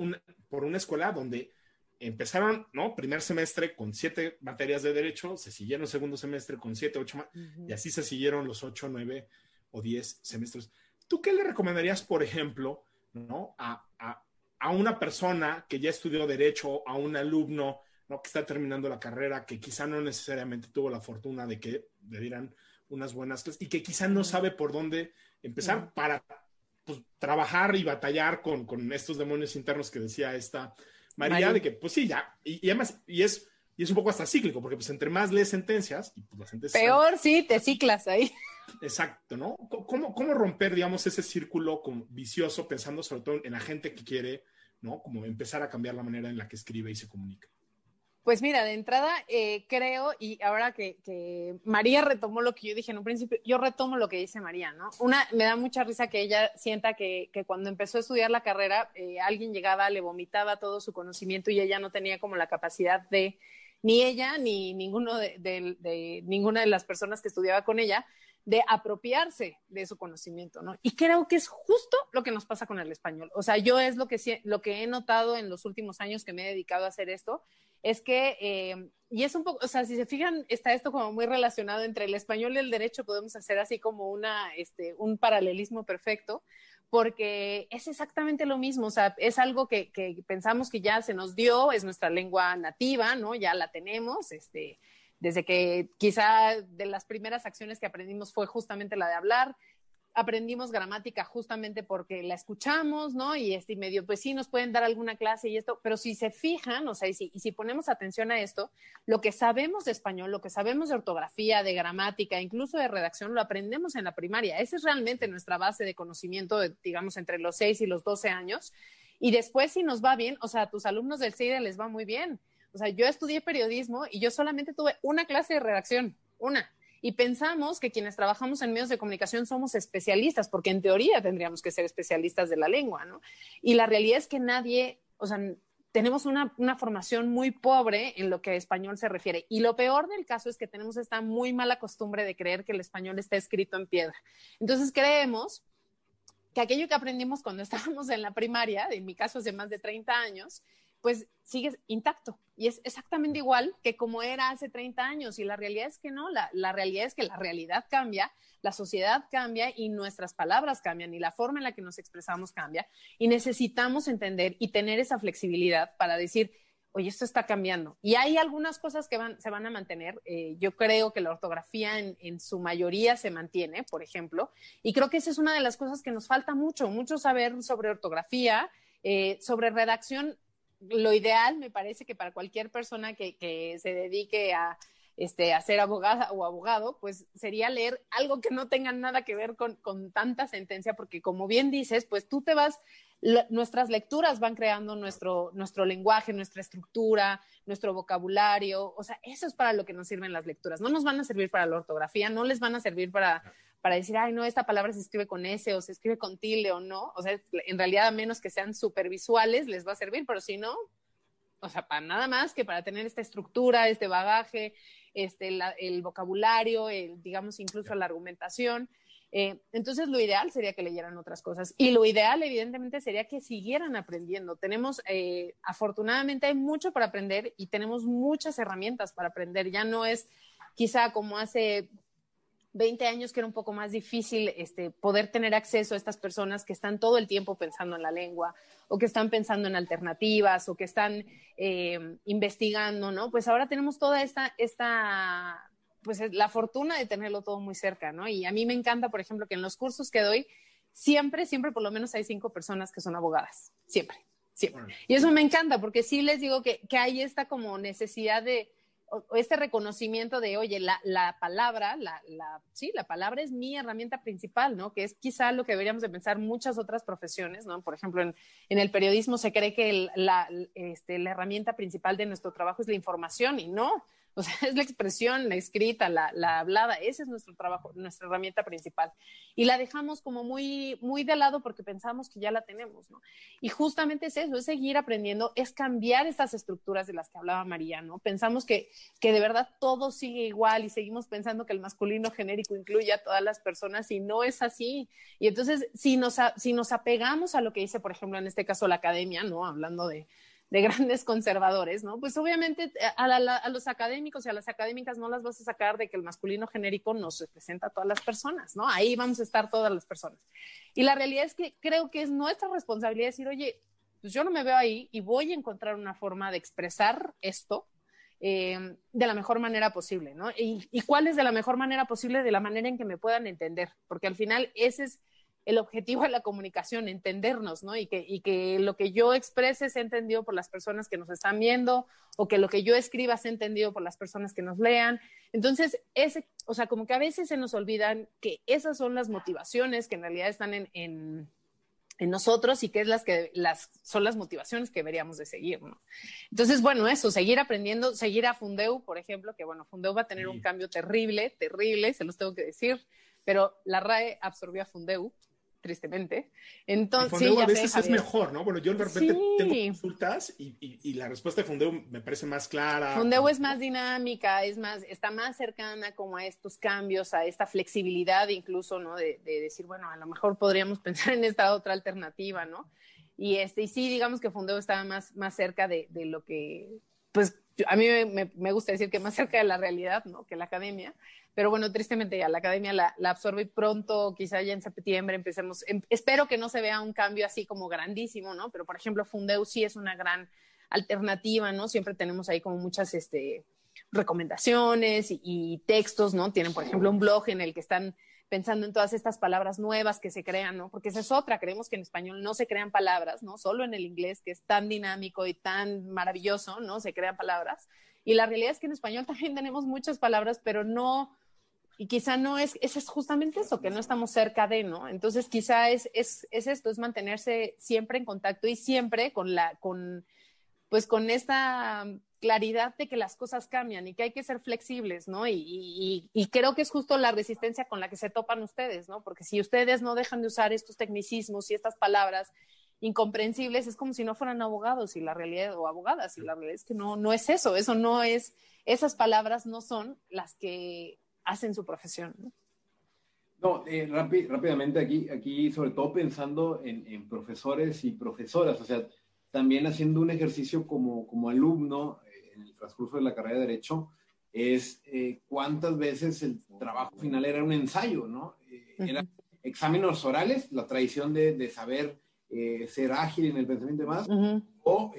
por una escuela donde empezaron, ¿no? Primer semestre con siete materias de derecho, se siguieron segundo semestre con siete, ocho, y así se siguieron los ocho, nueve o diez semestres. ¿Tú qué le recomendarías, por ejemplo, ¿no? A, a, a una persona que ya estudió derecho, a un alumno, ¿no? Que está terminando la carrera, que quizá no necesariamente tuvo la fortuna de que le dieran unas buenas clases y que quizá no sabe por dónde empezar para pues, trabajar y batallar con, con estos demonios internos que decía esta María, de que, pues sí, ya, y, además, y es, y es un poco hasta cíclico, porque pues entre más lees sentencias, y pues las sentencias... Peor, sí, te ciclas ahí. Exacto, ¿no? ¿Cómo, cómo romper, digamos, ese círculo vicioso pensando sobre todo en la gente que quiere, ¿no? Como empezar a cambiar la manera en la que escribe y se comunica. Pues mira, de entrada eh, creo, y ahora que, María retomó lo que yo dije en un principio, yo retomo lo que dice María, ¿no? Una, me da mucha risa que ella sienta que, cuando empezó a estudiar la carrera, eh, alguien llegaba, le vomitaba todo su conocimiento y ella no tenía como la capacidad de, ni ella, ni ninguno de, ninguna de las personas que estudiaba con ella, de apropiarse de su conocimiento, ¿no? Y creo que es justo lo que nos pasa con el español. O sea, yo es lo que, lo que he notado en los últimos años que me he dedicado a hacer esto, es que, eh, y es un poco, o sea, si se fijan, está esto como muy relacionado entre el español y el derecho, podemos hacer así como una, este, un paralelismo perfecto, porque es exactamente lo mismo, o sea, es algo que, que, pensamos que ya se nos dio, es nuestra lengua nativa, ¿no? Ya la tenemos, este, desde que quizá de las primeras acciones que aprendimos fue justamente la de hablar, aprendimos gramática justamente porque la escuchamos, ¿no? Y este medio, pues sí, nos pueden dar alguna clase y esto, pero si se fijan, o sea, y si, y si, ponemos atención a esto, lo que sabemos de español, lo que sabemos de ortografía, de gramática, incluso de redacción, lo aprendemos en la primaria. Esa es realmente nuestra base de conocimiento, digamos, entre los 6 y los 12 años. Y después, si nos va bien, o sea, a tus alumnos del CIDE les va muy bien. O sea, yo estudié periodismo y yo solamente tuve una clase de redacción, una y pensamos que quienes trabajamos en medios de comunicación somos especialistas, porque en teoría tendríamos que ser especialistas de la lengua, ¿no? Y la realidad es que nadie, o sea, tenemos una, una, formación muy pobre en lo que español se refiere. Y lo peor del caso es que tenemos esta muy mala costumbre de creer que el español está escrito en piedra. Entonces creemos que aquello que aprendimos cuando [LAUGHS] estábamos en la primaria, en mi caso hace más de 30 años, pues sigue intacto y es exactamente igual que como era hace 30 años y la realidad es que no, la, la, realidad es que la realidad cambia, la sociedad cambia y nuestras palabras cambian y la forma en la que nos expresamos cambia y necesitamos entender y tener esa flexibilidad para decir, oye, esto está cambiando. Y hay algunas cosas que van, se van a mantener. Eh, yo creo que la ortografía en, en, su mayoría se mantiene, por ejemplo, y creo que esa es una de las cosas que nos falta mucho, mucho saber sobre ortografía, eh, sobre redacción lo ideal me parece que para cualquier persona que, que se dedique a, este, a ser abogada o abogado, pues sería leer algo que no tenga nada que ver con, con tanta sentencia, porque como bien dices, pues tú te vas, nuestras lecturas van creando nuestro, nuestro lenguaje, nuestra estructura, nuestro vocabulario, o sea, eso es para lo que nos sirven las lecturas, no nos van a servir para la ortografía, no les van a servir para para decir, ay, no, esta palabra se escribe con S o se escribe con tilde o no. O sea, en realidad, a menos que sean supervisuales, les va a servir, pero si no, o sea, para nada más que para tener esta estructura, este bagaje, este, la, el vocabulario, el, digamos, incluso la argumentación. Eh, entonces, lo ideal sería que leyeran otras cosas. Y lo ideal, evidentemente, sería que siguieran aprendiendo. Tenemos, eh, afortunadamente, hay mucho para aprender y tenemos muchas herramientas para aprender. Ya no es quizá como hace 20 años que era un poco más difícil este, poder tener acceso a estas personas que están todo el tiempo pensando en la lengua o que están pensando en alternativas o que están eh, investigando, ¿no? Pues ahora tenemos toda esta, esta, pues la fortuna de tenerlo todo muy cerca, ¿no? Y a mí me encanta, por ejemplo, que en los cursos que doy, siempre, siempre por lo menos hay cinco personas que son abogadas, siempre, siempre. Y eso me encanta porque sí les digo que, que hay esta como necesidad de este reconocimiento de, oye, la, la palabra, la, la, sí, la palabra es mi herramienta principal, ¿no? Que es quizá lo que deberíamos de pensar muchas otras profesiones, ¿no? Por ejemplo, en, en el periodismo se cree que el, la, este, la herramienta principal de nuestro trabajo es la información y no, [LAUGHS] o sea, es la expresión, la escrita, la, la, hablada, ese es nuestro trabajo, nuestra herramienta principal. Y la dejamos como muy, muy de lado porque pensamos que ya la tenemos, ¿no? Y justamente es eso, es seguir aprendiendo, es cambiar estas estructuras de las que hablaba María, ¿no? Pensamos que, que de verdad todo sigue igual y seguimos pensando que el masculino genérico incluye a todas las personas y no es así. Y entonces, si nos, si nos apegamos a lo que dice, por ejemplo, en este caso la academia, ¿no? Hablando de, de grandes [LAUGHS] conservadores, ¿no? Pues obviamente eh, a, los académicos y a las académicas no las vas a sacar de que el masculino genérico nos representa a todas las personas, ¿no? Ahí vamos a estar todas las personas. Y la realidad es que creo que es nuestra responsabilidad decir, oye, pues yo no me veo ahí y voy a encontrar una forma de expresar esto eh, de la mejor manera posible, ¿no? Y, y cuál es de la mejor manera posible, de la manera en que me puedan entender, porque al final ese es el objetivo de la comunicación, entendernos, ¿no? Y que, y que lo que yo exprese sea entendido por las personas que nos están viendo o que lo que yo escriba sea entendido por las personas que nos lean. Entonces, ese, o sea, como que a veces se nos olvidan que esas son las motivaciones que en realidad están en, en, en nosotros y que es las que las, son las motivaciones que deberíamos de seguir, ¿no? Entonces, bueno, eso, seguir aprendiendo, seguir a Fundeu, por ejemplo, que bueno, Fundeu va a tener sí. un cambio terrible, terrible, se los tengo que decir, pero la RAE absorbió a Fundeu tristemente. Entonces, sí, a veces sé, es mejor, ¿no? Bueno, yo de repente sí. tengo consultas y, y, y, la respuesta de Fundeu me parece más clara. Fundeu es más dinámica, es más, está más cercana como a estos cambios, a esta flexibilidad incluso, ¿no? De, de decir, bueno, a lo mejor podríamos [LAUGHS] pensar en esta otra alternativa, ¿no? Y, este, y sí, digamos que Fundeu estaba más, más cerca de, de lo que pues a mí me, gusta decir que más cerca de la realidad, ¿no? Que la academia. Pero bueno, tristemente ya la academia la, la absorbe pronto, quizá ya en septiembre empecemos. Em, espero que no se vea un cambio así como grandísimo, ¿no? Pero por ejemplo, Fundeu sí es una gran alternativa, ¿no? Siempre tenemos ahí como muchas este, recomendaciones y, textos, ¿no? Tienen, por ejemplo, un blog en el que están pensando en todas estas palabras nuevas que se crean, ¿no? Porque esa es otra, creemos que en español no se crean palabras, ¿no? Solo en el inglés, que es tan dinámico y tan maravilloso, ¿no? Se crean palabras. Y la realidad es que en español también tenemos muchas palabras, pero no, y quizá no es, es justamente eso, que no estamos cerca de, ¿no? Entonces quizá es, es, es esto, es mantenerse siempre en contacto y siempre con la, con, pues con esta claridad de que las cosas cambian y que hay que ser flexibles, ¿no? Y, creo que es justo la resistencia con la que se topan ustedes, ¿no? Porque si ustedes no dejan de usar estos tecnicismos y estas palabras incomprensibles, es como si no fueran abogados y la realidad, o abogadas, y la realidad es que no, no es eso, eso no es, esas palabras no son las que hacen su profesión, ¿no? No, eh, rápidamente aquí, aquí sobre todo pensando en, en profesores y profesoras, o sea, también haciendo un ejercicio como, como alumno eh, en el transcurso de la carrera de Derecho, es eh, cuántas veces el trabajo final era un ensayo, ¿no? Eh, eran exámenes orales, la tradición de, de saber ser ágil en el pensamiento y demás, o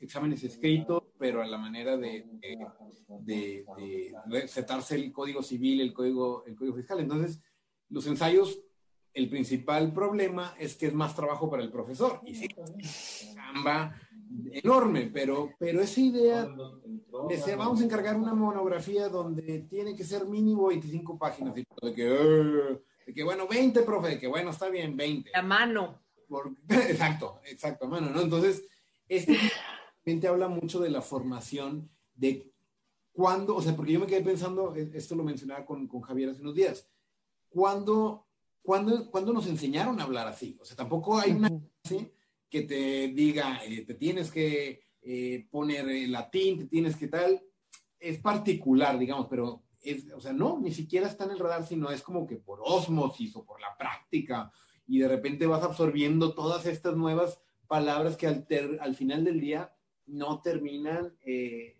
exámenes escritos, pero a la manera de, de, de, recetarse el código civil, el código, el código fiscal. Entonces, los ensayos el principal problema es que es más trabajo para el profesor. Y sí, camba enorme, pero, pero esa idea de vamos a encargar una monografía donde tiene que ser mínimo 25 páginas, de que, de que bueno, 20, profe, de que bueno, está bien, 20. A mano. [LAUGHS] exacto, exacto, a mano, ¿no? Entonces, este habla mucho de la formación de cuándo, o sea, porque yo me quedé pensando, e, esto lo mencionaba con, con Javier hace unos días, cuando ¿cuándo, nos enseñaron a hablar así? O sea, tampoco hay una que te diga, eh, te tienes que eh, poner el latín, te tienes que tal. Es particular, digamos, pero, es, o sea, no, ni siquiera está en el radar, sino es como que por osmosis o por la práctica. Y de repente vas absorbiendo todas estas nuevas palabras que al, al final del día no terminan eh,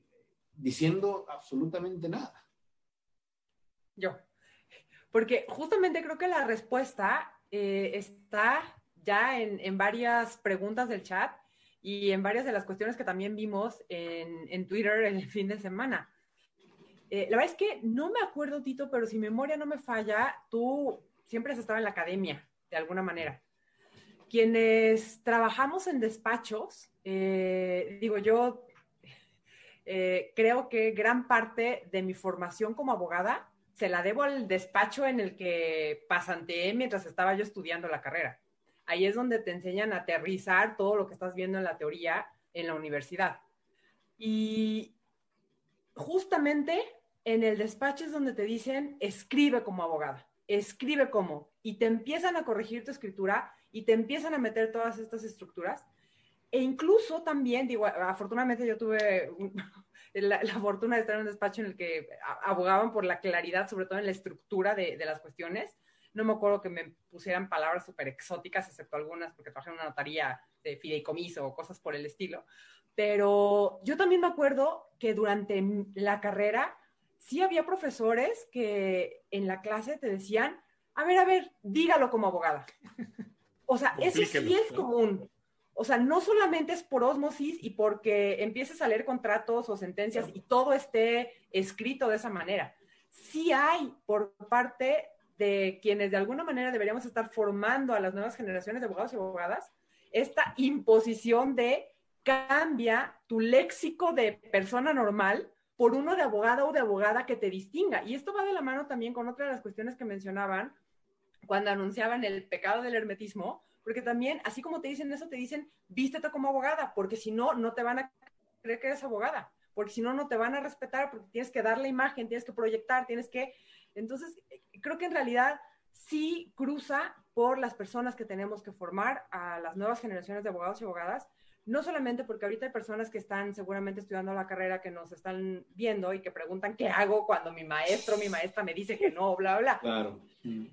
diciendo absolutamente nada. Yo. Porque justamente creo que la respuesta eh, está ya en, varias preguntas del chat y en varias de las cuestiones que también vimos en, Twitter el [LAUGHS] fin de semana. Eh, la verdad es que no me acuerdo, Tito, pero si memoria no me falla, tú siempre has estado en la academia, de alguna manera. Quienes trabajamos en despachos, eh, digo yo, creo que gran parte de mi formación como abogada se la debo al despacho en el que pasanteé mientras estaba yo estudiando la carrera. Ahí es donde te enseñan a aterrizar todo lo que estás viendo en la teoría en la universidad. Y justamente en el despacho es donde te dicen, escribe como abogada, escribe como, y te empiezan a corregir tu escritura y te empiezan a meter todas estas estructuras. E incluso también, digo, afortunadamente yo tuve [LAUGHS] la, fortuna de estar en un despacho en el que abogaban por la claridad, sobre todo en la estructura de, las cuestiones. No me acuerdo que me pusieran palabras súper exóticas, excepto algunas, porque trabajé en una notaría de fideicomiso o cosas por el estilo. Pero yo también me acuerdo que durante la carrera sí había profesores que en la clase te decían, a ver, a ver, dígalo como abogada. [LAUGHS] O sea, eso sí es común. O sea, no solamente es por osmosis y porque empieces a leer contratos o sentencias y todo esté escrito de esa manera. Sí hay por parte de quienes de alguna manera deberíamos estar formando a las nuevas generaciones de abogados y abogadas esta imposición de cambia tu léxico de persona normal por uno de abogado o de abogada que te distinga. Y esto va de la mano también con otra de las cuestiones que mencionaban cuando anunciaban el pecado del hermetismo, porque también, así como te dicen eso, te dicen, vístete como abogada, porque si no, no te van a creer que eres abogada, porque si no, no te van a respetar, porque tienes que dar la imagen, tienes que proyectar, tienes que... Entonces, creo que en realidad sí cruza por las personas que tenemos que formar a las nuevas generaciones de abogados y abogadas, no solamente porque ahorita hay personas que están seguramente estudiando la carrera que nos están viendo y que preguntan qué hago cuando mi maestro, mi maestra me dice que no, bla, bla. Claro.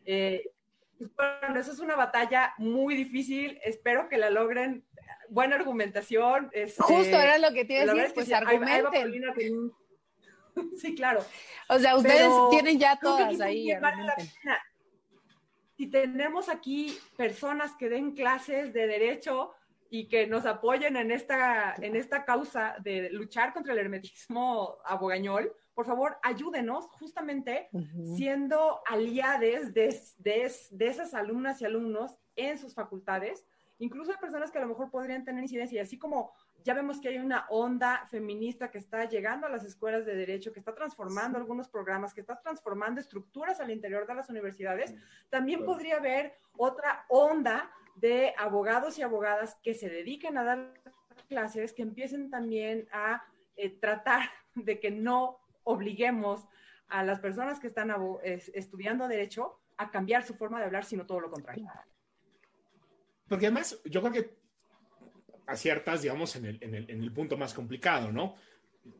Eh, bueno, eso es una batalla muy difícil. Espero que la logren buena argumentación. Este, Justo era lo que te iba a decir, pues argumenten. [LAUGHS] Sí, claro. O sea, ustedes Pero tienen ya todas ahí. Si tenemos aquí personas que den clases de derecho y que nos apoyen en esta, en esta causa de luchar contra el hermetismo abogañol, por favor, ayúdenos justamente siendo aliades de, de, de esas alumnas y alumnos en sus facultades, incluso hay personas que a lo mejor podrían tener incidencia, y así como ya vemos que hay una onda feminista que está llegando a las escuelas de derecho, que está transformando algunos programas, que está transformando estructuras al interior de las universidades, también Claro. podría haber otra onda de abogados y abogadas que se dediquen a dar clases, que empiecen también a eh, tratar de que no obliguemos a las personas que están estudiando derecho a cambiar su forma de hablar, sino todo lo contrario. Porque además, yo creo que aciertas, digamos, en el, en el, en el punto más complicado, ¿no?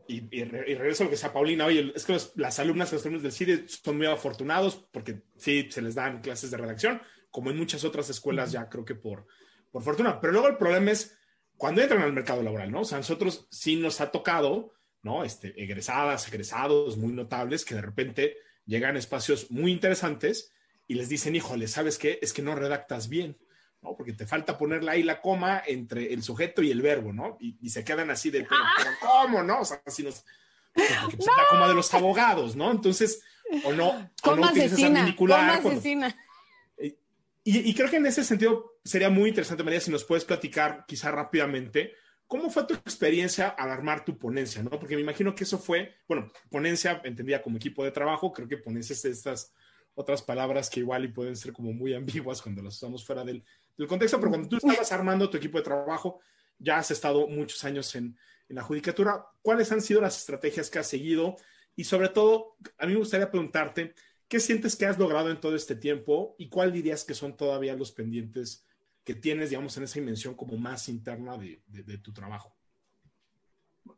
Y, y, re- y regreso a lo que decía Paulina, oye, es que los- las alumnas y los alumnos del CIDE son muy afortunados porque sí, se les dan clases de redacción, como en muchas otras escuelas ya creo que por, por fortuna. Pero luego el problema es cuando entran al mercado laboral, ¿no? O sea, a nosotros sí nos ha tocado, ¿no? Este, egresadas, egresados muy notables que de repente llegan a espacios muy interesantes y les dicen, híjole, ¿sabes qué? Es que no redactas bien. ¿no? Porque te falta ponerle ahí la coma entre el sujeto y el verbo, ¿no? Y, y se quedan así de, pero, pero ¿cómo, no? O sea, así nos... pues, es la coma de los abogados, ¿no? Entonces, o no, o no asesina, coma cuando- asesina. y, y creo que en ese sentido sería muy interesante, María, si nos puedes platicar quizá rápidamente, ¿cómo fue tu experiencia al armar tu ponencia? ¿no? Porque me imagino que eso fue, bueno, ponencia entendía como equipo de trabajo, creo que ponencia es de estas otras palabras que igual y pueden ser como muy ambiguas cuando las usamos fuera del, del contexto, pero cuando tú estabas armando tu equipo de trabajo, ya has estado muchos años en, en la judicatura, ¿cuáles han sido las estrategias que has seguido? Y sobre todo, a mí me gustaría preguntarte, ¿Qué sientes que has logrado en todo este tiempo y cuál dirías que son todavía los pendientes que tienes, digamos, en esa dimensión como más interna de, de- de tu trabajo?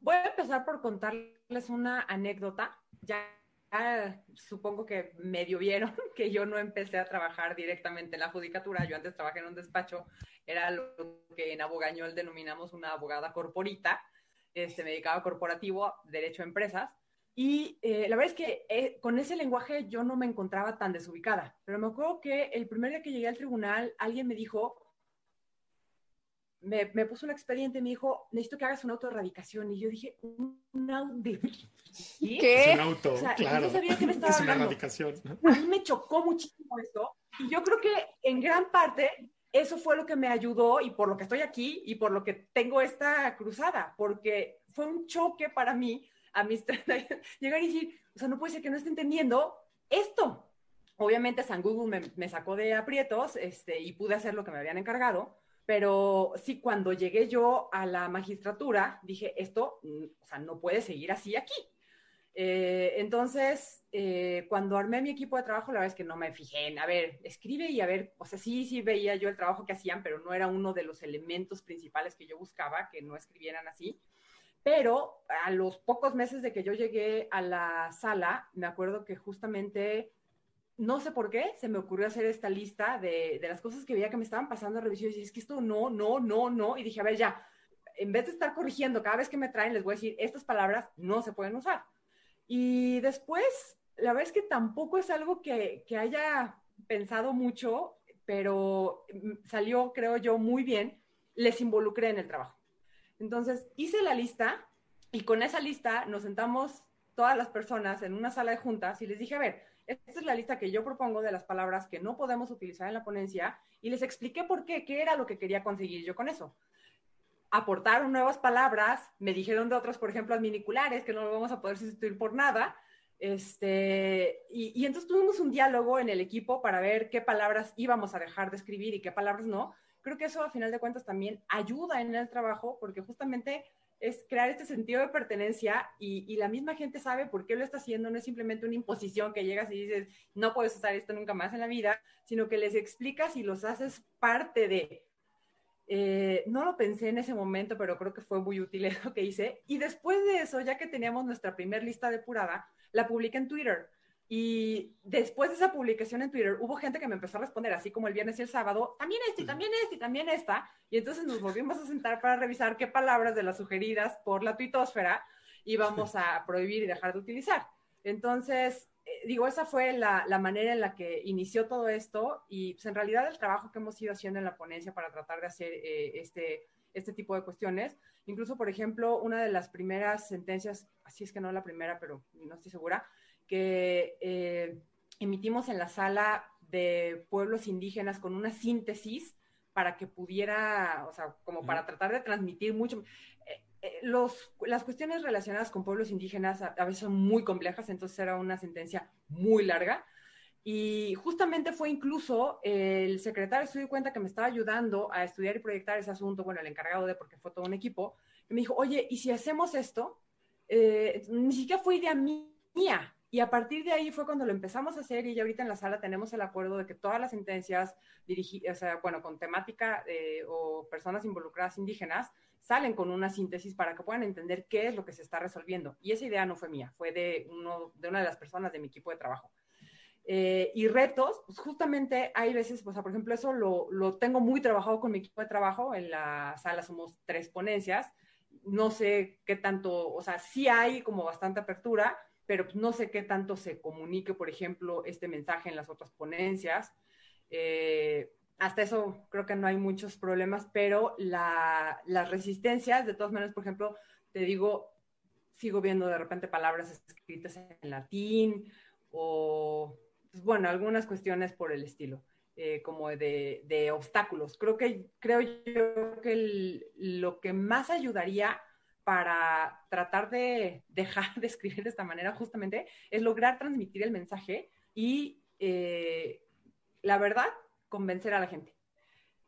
Voy a empezar por contarles una anécdota. Ya, supongo que medio vieron [LAUGHS] que yo no empecé a trabajar directamente en la judicatura. Yo antes trabajé en un despacho, era lo que en Abogañol denominamos una abogada corporita. Este, me dedicaba a corporativo, derecho a empresas. Y eh, la verdad es que eh, con ese lenguaje yo no me encontraba tan desubicada. Pero me acuerdo que el primer día que llegué al tribunal, alguien me dijo, me, me puso un expediente y me dijo, necesito que hagas una autorradicación. Y yo dije, ¿un auto qué? [LAUGHS] ¿Qué? Es un auto, O sea, claro. sabía que me [LAUGHS] estaba es una. ¿no? A mí me chocó muchísimo esto. Y yo creo que en gran parte eso fue lo que me ayudó y por lo que estoy aquí y por lo que tengo esta cruzada, porque fue un choque para mí a mis 30 años, [LAUGHS] llegar y decir, o sea, no puede ser que no esté entendiendo esto. Obviamente San Google me, me sacó de aprietos este, y pude hacer lo que me habían encargado, pero sí, cuando llegué yo a la magistratura, dije, esto, mm, o sea, no puede seguir así aquí. Eh, entonces, eh, cuando armé mi equipo de trabajo, la verdad es que no me fijé en, a ver, escribe y a ver, o sea, sí, sí veía yo el trabajo que hacían, pero no era uno de los elementos principales que yo buscaba, que no escribieran así. Pero a los pocos meses de que yo llegué a la sala, me acuerdo que justamente, no sé por qué, se me ocurrió hacer esta lista de, de las cosas que veía que me estaban pasando a revisión y dije, es que esto no, no, no, no, y dije, a ver, ya, en vez de estar corrigiendo cada vez que me traen, les voy a decir, estas palabras no se pueden usar. Y después, la verdad es que tampoco es algo que, que haya pensado mucho, pero mm, salió, creo yo, muy bien. Les involucré en el trabajo. Entonces, hice la lista y con esa lista nos sentamos todas las personas en una sala de juntas y les dije, a ver, esta es la lista que yo propongo de las palabras que no podemos utilizar en la ponencia y les expliqué por qué, qué era lo que quería conseguir yo con eso aportaron nuevas palabras, me dijeron de otras, por ejemplo, adminiculares, que no lo vamos a poder sustituir por nada. Este, y, y, entonces tuvimos un diálogo en el equipo para ver qué palabras íbamos a dejar de escribir y qué palabras no. Creo que eso, a final de cuentas, también ayuda en el trabajo, porque justamente es crear este sentido de pertenencia y, y, la misma gente sabe por qué lo está haciendo, no es simplemente una imposición que llegas y dices, no puedes usar esto nunca más en la vida, sino que les explicas y los haces parte de, eh, no lo pensé en ese momento, pero creo que fue muy útil [LAUGHS] eso que hice. Y después de eso, ya que teníamos nuestra primer lista depurada, la publiqué en Twitter. Y después de esa publicación en Twitter, hubo gente que me empezó a responder, así como el viernes y el sábado, también este, y también este, y también esta. Y entonces nos volvimos a sentar para revisar qué palabras de las sugeridas por la tuitosfera íbamos a prohibir y dejar de utilizar. Entonces, eh, digo, esa fue la, la, manera en la que inició todo esto y pues, en realidad el trabajo que hemos ido haciendo en la ponencia para tratar de hacer eh, este, este tipo de cuestiones. Incluso, por ejemplo, una de las primeras sentencias, así es que no la primera, pero no estoy segura, que eh, emitimos en la sala de pueblos indígenas con una síntesis para que pudiera, o sea, como para tratar de transmitir mucho. Eh, eh, los, las cuestiones relacionadas con pueblos indígenas a, a, veces son muy complejas, entonces era una sentencia muy larga. Y justamente fue incluso el secretario se dio cuenta que me estaba ayudando a estudiar y proyectar ese asunto, bueno, el encargado de, porque fue todo un equipo, que me dijo, oye, ¿y si hacemos esto? Eh, ni siquiera fue idea mía, y a partir de ahí fue cuando lo empezamos a hacer y ya ahorita en la sala tenemos el acuerdo de que todas las sentencias dirigidas, o sea, bueno, con temática eh, o personas involucradas indígenas, salen con una síntesis para que puedan entender qué es lo que se está resolviendo. Y esa idea no fue mía, fue de, uno, de una de las personas de mi equipo de trabajo. Eh, y retos, pues justamente hay veces, pues, por ejemplo, eso lo, lo tengo muy trabajado con mi equipo de trabajo. En la sala somos tres ponencias. No sé qué tanto, o sea, sí hay como bastante apertura, pero pues, no sé qué tanto se comunique, por ejemplo, este mensaje en las otras ponencias. Eh, hasta eso creo que no hay muchos problemas, pero la, las resistencias, de todas maneras, por ejemplo, te digo, sigo viendo de repente palabras escritas en latín o, pues, bueno, algunas cuestiones por el estilo, eh, como de, obstáculos. Creo que, creo yo que lo que más ayudaría para tratar de dejar de escribir de esta manera justamente es lograr transmitir el mensaje y eh, la verdad, convencer a la gente.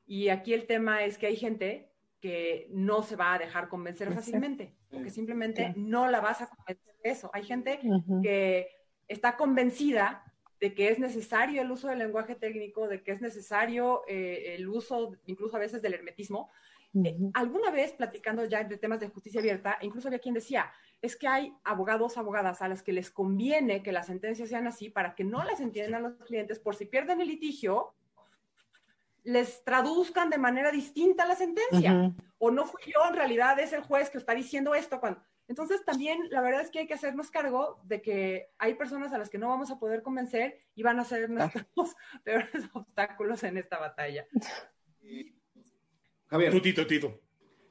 Y aquí el tema es que hay gente que no se va a dejar convencer fácilmente, porque simplemente no la vas a convencer de eso. Hay gente que está convencida de que es necesario el uso del lenguaje técnico, de que es necesario eh, el uso incluso a veces del hermetismo, eh, alguna vez platicando ya de temas de justicia abierta, incluso había quien decía, es que hay abogados, abogadas a las que les conviene que las sentencias sean así para que no las entiendan los clientes por si pierden el litigio, les traduzcan de manera distinta la sentencia. O no fui yo, en realidad es el juez que está diciendo esto. Cuando... Entonces también la verdad es que hay que hacernos cargo de que hay personas a las que no vamos a poder convencer y van a ser nuestros [LAUGHS] peores obstáculos en esta batalla. [LAUGHS] Javier. Tutito, Tito.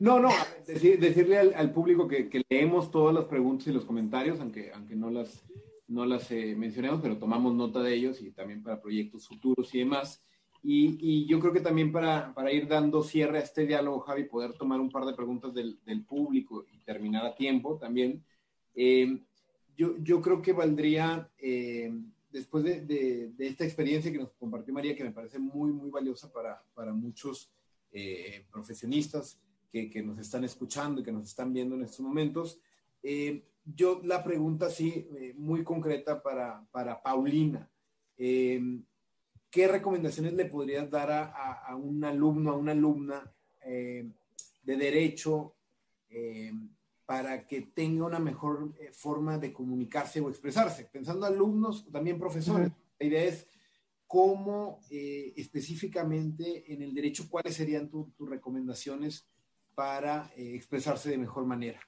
No, no, decir, decirle al, al público que, que, leemos todas las preguntas y los comentarios, aunque, aunque no las, no las eh, mencionemos, pero tomamos nota de ellos y también para proyectos futuros y demás. Y, y yo creo que también para, para, ir dando cierre a este diálogo, Javi, poder tomar un par de preguntas del, del público y terminar a tiempo también. Eh, yo, yo, creo que valdría, eh, después de, de, de, esta experiencia que nos compartió María, que me parece muy, muy valiosa para, para muchos eh, profesionistas que, que, nos están escuchando y que nos están viendo en estos momentos. Eh, yo la pregunta sí, eh, muy concreta para, para Paulina. ¿Qué recomendaciones le podrías dar a, a, a un alumno, a una alumna de derecho para que tenga una mejor forma de comunicarse o expresarse? Pensando alumnos, también profesores. Uh -huh. La idea es cómo eh, específicamente en el derecho, cuáles serían tus tu recomendaciones para eh, expresarse de mejor manera.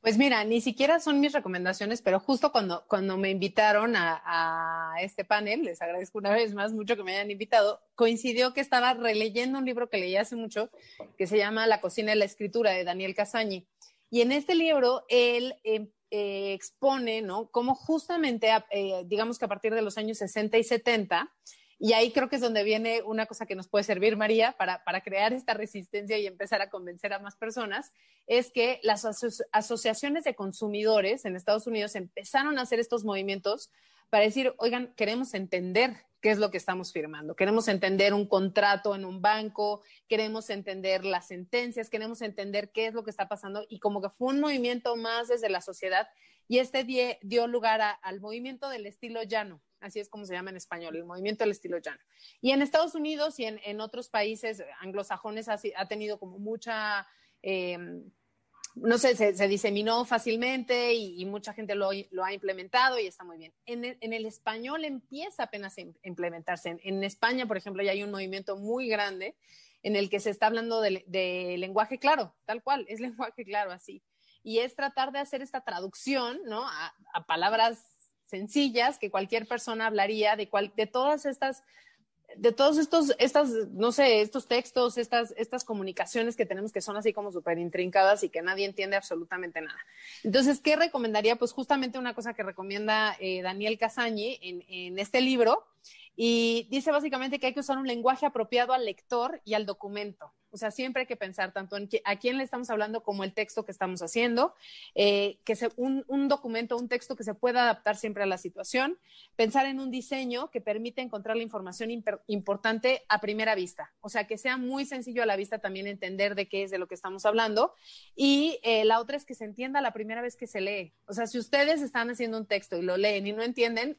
Pues mira, ni siquiera son mis recomendaciones, pero justo cuando, cuando me invitaron a, este panel, les agradezco una vez más mucho que me hayan invitado, coincidió que estaba releyendo un libro que leí hace mucho, que se llama La cocina y la escritura de Daniel Casañi. Y en este libro, él eh, eh, expone, ¿no? Cómo justamente, eh, digamos que a partir de los años 60 y 70, y ahí creo que es donde viene una cosa que nos puede servir, María, para, para crear esta resistencia y empezar a convencer a más personas, es que las aso asociaciones de consumidores en Estados Unidos empezaron a hacer estos movimientos para decir, oigan, queremos entender qué es lo que estamos firmando. Queremos entender un contrato en un banco, queremos entender las sentencias, queremos entender qué es lo que está pasando y como que fue un movimiento más desde la sociedad y este dio lugar al movimiento del estilo llano, así es como se llama en español, el movimiento del estilo llano. Y en Estados Unidos y en, otros países anglosajones ha, ha, tenido como mucha... Eh, no sé, se, diseminó fácilmente y, mucha gente lo, ha implementado y está muy bien. En el, español empieza apenas a implementarse. En, España, por ejemplo, ya hay un movimiento muy grande en el que se está hablando de, lenguaje claro, tal cual, es [LAUGHS] lenguaje claro así. Y es tratar de hacer esta traducción, ¿no? A, palabras sencillas que cualquier persona hablaría de todas estas de todos estos, estas, no sé, estos textos, estas, estas comunicaciones que tenemos que son así como súper intrincadas y que nadie entiende absolutamente nada. Entonces, ¿qué recomendaría? Pues justamente una cosa que recomienda eh, Daniel Casañi en, en este libro, y dice básicamente que hay que usar un lenguaje apropiado al lector y al documento. O sea, siempre hay que pensar tanto en a quién le estamos hablando como el texto que estamos haciendo, eh, que se, un, documento, un texto que se pueda adaptar siempre a la situación, pensar en un diseño que permite encontrar la información importante a primera vista. O sea, que sea muy sencillo a la vista también entender de qué es de lo que estamos hablando. Y eh, la otra es que se entienda la primera vez que se lee. O sea, si ustedes están haciendo un texto y lo leen y no entienden,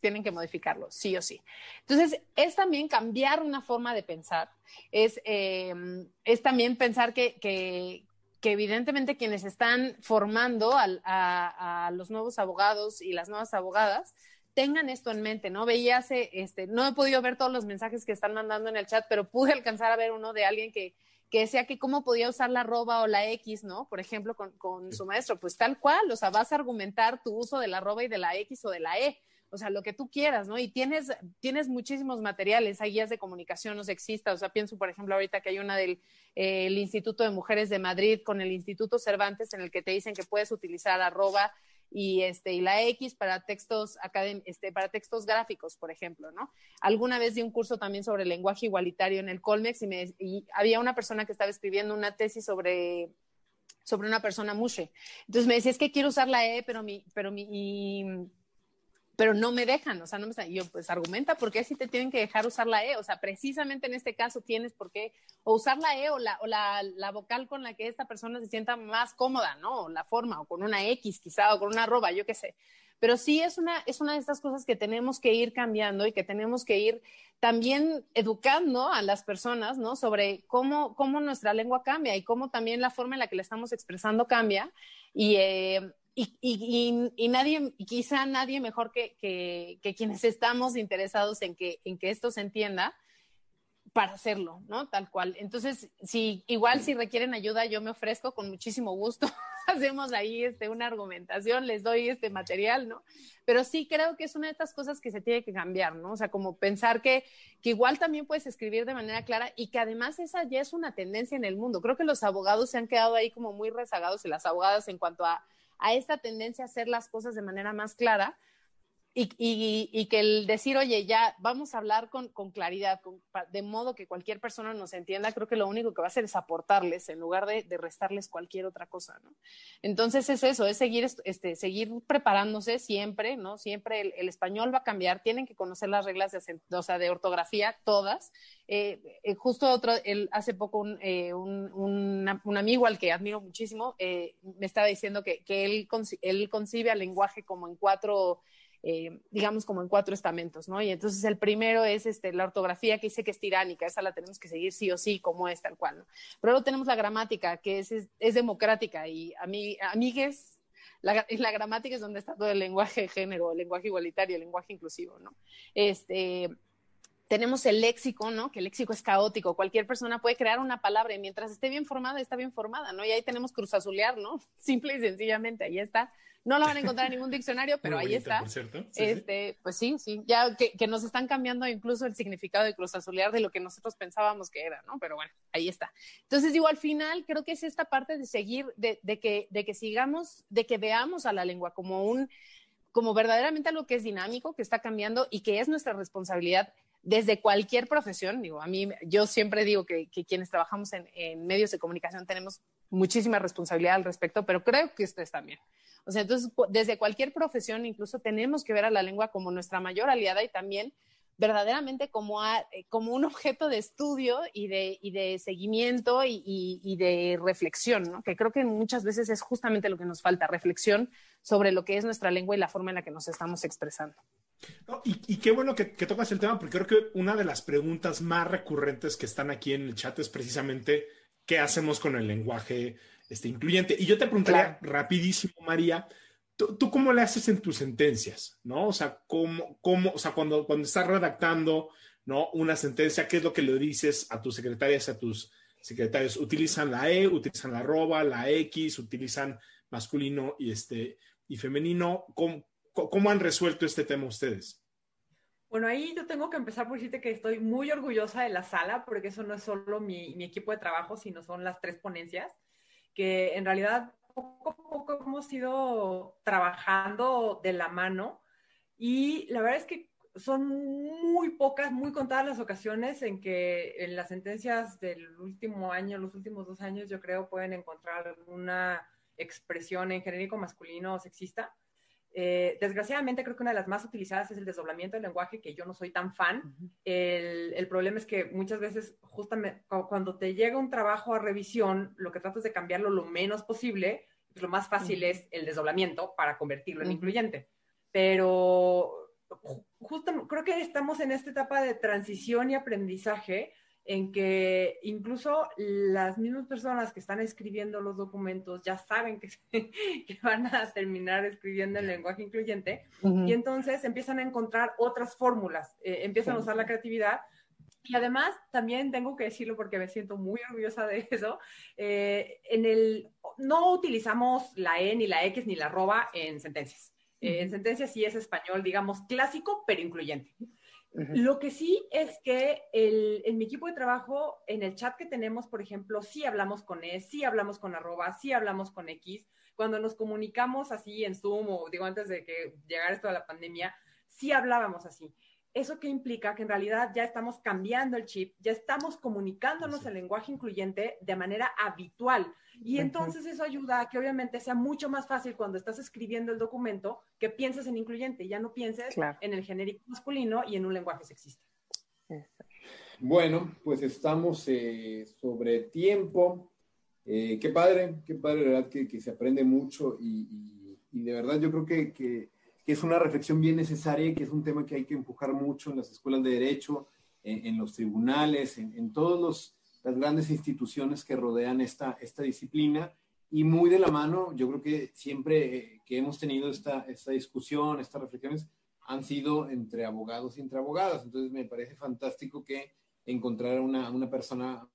tienen que modificarlo, sí o sí. Entonces, es también cambiar una forma de pensar, es, em, es también pensar que, que, evidentemente quienes están formando a, los nuevos abogados y las nuevas abogadas tengan esto en mente, ¿no? Veía este, no he podido ver todos los mensajes que están mandando en el chat, pero pude alcanzar a ver uno de alguien que, que decía que cómo podía usar la arroba o la X, ¿no? Por ejemplo, con, con, su maestro, pues tal cual, o sea, vas a argumentar tu uso de la arroba y de la X o de la E o sea, lo que tú quieras, ¿no? Y tienes, tienes muchísimos materiales, hay guías de comunicación no sexista, o sea, pienso, por ejemplo, ahorita que hay una del eh, Instituto de Mujeres de Madrid con el Instituto Cervantes en el que te dicen que puedes utilizar arroba y este y la X para textos este, para textos gráficos, por ejemplo, ¿no? Alguna vez di un curso también sobre lenguaje igualitario en el Colmex y, me, y había una persona que estaba escribiendo una tesis sobre sobre una persona mushe. Entonces me decía, es que quiero usar la E, pero mi, pero mi, pero no me dejan, o sea, no me están, yo pues argumenta por qué si te tienen que dejar usar la E, o sea, precisamente en este caso tienes por qué, o usar la E o la, o la, la vocal con la que esta persona se sienta más cómoda, ¿no? O la forma, o con una X quizá, o con una arroba, yo qué sé. Pero sí es una, es una de estas cosas que tenemos que ir cambiando y que tenemos que ir también educando a las personas, ¿no? Sobre cómo, cómo nuestra lengua cambia y cómo también la forma en la que la estamos expresando cambia. Y, eh, y, y, nadie, quizá nadie mejor que, que, quienes estamos interesados en que, en que esto se entienda para hacerlo, ¿no? Tal cual. Entonces, si igual si requieren ayuda, yo me ofrezco con muchísimo gusto. [LAUGHS] Hacemos ahí este, una argumentación, les doy este material, ¿no? Pero sí creo que es una de estas cosas que se tiene que cambiar, ¿no? O sea, como pensar que, que igual también puedes escribir de manera clara y que además esa ya es una tendencia en el mundo. Creo que los abogados se han quedado ahí como muy rezagados y las abogadas en cuanto a a esta tendencia a hacer las cosas de manera más clara y, que el decir, oye, ya vamos a hablar con, claridad, de modo que cualquier persona nos entienda, creo que lo único que va a hacer es aportarles en lugar de, restarles cualquier otra cosa, ¿no? Entonces es eso, es seguir, este, seguir preparándose siempre, ¿no? Siempre el, español va a cambiar, tienen que conocer las reglas de, o sea, de ortografía, todas. Eh, eh, justo otro, hace poco eh, un, un, amigo al que admiro muchísimo me estaba diciendo que, que él, él concibe al lenguaje como en cuatro eh, digamos, como en cuatro estamentos, ¿no? Y entonces el primero es este, la ortografía que dice que es tiránica, esa la tenemos que seguir sí o sí, como es tal cual, ¿no? Pero luego tenemos la gramática, que es, es, democrática y a mí, amigues, la, la, gramática es donde está todo el lenguaje de género, el lenguaje igualitario, el lenguaje inclusivo, ¿no? Este, tenemos el léxico, ¿no? Que el léxico es caótico. Cualquier persona puede crear una palabra y mientras esté bien formada, está bien formada, ¿no? Y ahí tenemos cruzazulear, ¿no? [LAUGHS] Simple y sencillamente, ahí está. No la van a encontrar en ningún diccionario, pero ahí está. este, Pues sí, sí, ya que, nos están cambiando incluso el significado de cruzazulear de lo que nosotros pensábamos que era, ¿no? Pero bueno, ahí está. Entonces digo, al final creo que es esta parte de seguir, de, de que, de que sigamos, de que veamos a la lengua como un como verdaderamente algo que es dinámico, que está cambiando y que es nuestra responsabilidad desde cualquier profesión, digo, a mí, yo siempre digo que, quienes trabajamos en, medios de comunicación tenemos muchísima responsabilidad al respecto, pero creo que ustedes también. O sea, entonces, desde cualquier profesión, incluso tenemos que ver a la lengua como nuestra mayor aliada y también verdaderamente como, eh, como un objeto de estudio y de, y de seguimiento y, y, de reflexión, ¿no? que creo que muchas veces es justamente lo que nos falta, reflexión sobre lo que es nuestra lengua y la forma en la que nos estamos expresando y, qué bueno que, tocas el tema, porque creo que una de las preguntas más recurrentes que están aquí en el chat es precisamente qué hacemos con el lenguaje este, incluyente. Y yo te preguntaría rapidísimo, María, ¿tú, cómo le haces en tus sentencias? ¿No? O sea, ¿cómo, cómo, o sea cuando, cuando estás redactando ¿no? una sentencia, ¿qué es lo que le dices a tus secretarias, a tus secretarios? ¿Utilizan la E, utilizan la arroba, la X, utilizan masculino y, este, y femenino? ¿Cómo, ¿Cómo han resuelto este tema ustedes? Bueno, ahí yo tengo que empezar por decirte que estoy muy orgullosa de la sala, porque eso no es solo mi, mi equipo de trabajo, sino son las tres ponencias, que en realidad poco a poco hemos ido trabajando de la mano y la verdad es que son muy pocas, muy contadas las ocasiones en que en las sentencias del último año, los últimos dos años, yo creo pueden encontrar alguna expresión en genérico masculino o sexista. Eh, desgraciadamente creo que una de las más utilizadas es el desdoblamiento del lenguaje, que yo no soy tan fan. el, problema es que muchas veces, justamente cuando te llega un trabajo a revisión, lo que tratas de cambiarlo lo menos posible, pues lo más fácil es el desdoblamiento para convertirlo en incluyente. Pero justo creo que estamos en esta etapa de transición y aprendizaje en que incluso las mismas personas que están escribiendo los documentos ya saben que, [LAUGHS] van a terminar escribiendo en lenguaje incluyente y entonces empiezan a encontrar otras fórmulas, eh, empiezan a usar la creatividad. Y además, también tengo que decirlo porque me siento muy orgullosa de [LAUGHS] eso, eh, en el, no utilizamos la E, ni la X, ni la arroba en sentencias. Eh, en sentencias sí es español, digamos, clásico, pero incluyente. Lo que sí es que en mi equipo de trabajo, en el chat que tenemos, por ejemplo, sí hablamos con E, sí hablamos con arroba, sí hablamos con X. Cuando nos comunicamos así en Zoom o digo antes de que llegara esto de la pandemia, sí hablábamos así. ¿Eso qué implica? Que en realidad ya estamos cambiando el chip, ya estamos comunicándonos el lenguaje incluyente de manera habitual. Y entonces eso ayuda a que obviamente sea mucho más fácil cuando estás escribiendo el documento que pienses en incluyente, ya no pienses en el genérico masculino y en un lenguaje sexista. Bueno, pues estamos eh, sobre tiempo. Eh, qué padre, qué padre, verdad, que, se aprende mucho y, de verdad yo creo que que es una reflexión bien necesaria y que es un tema que hay que empujar mucho en las escuelas de derecho, en, los tribunales, en, todas las grandes instituciones que rodean esta, esta disciplina. Y muy de la mano, yo creo que siempre eh, que hemos tenido esta, esta discusión, estas reflexiones, han sido entre abogados y entre abogadas. Entonces me parece fantástico que encontrar una, una persona,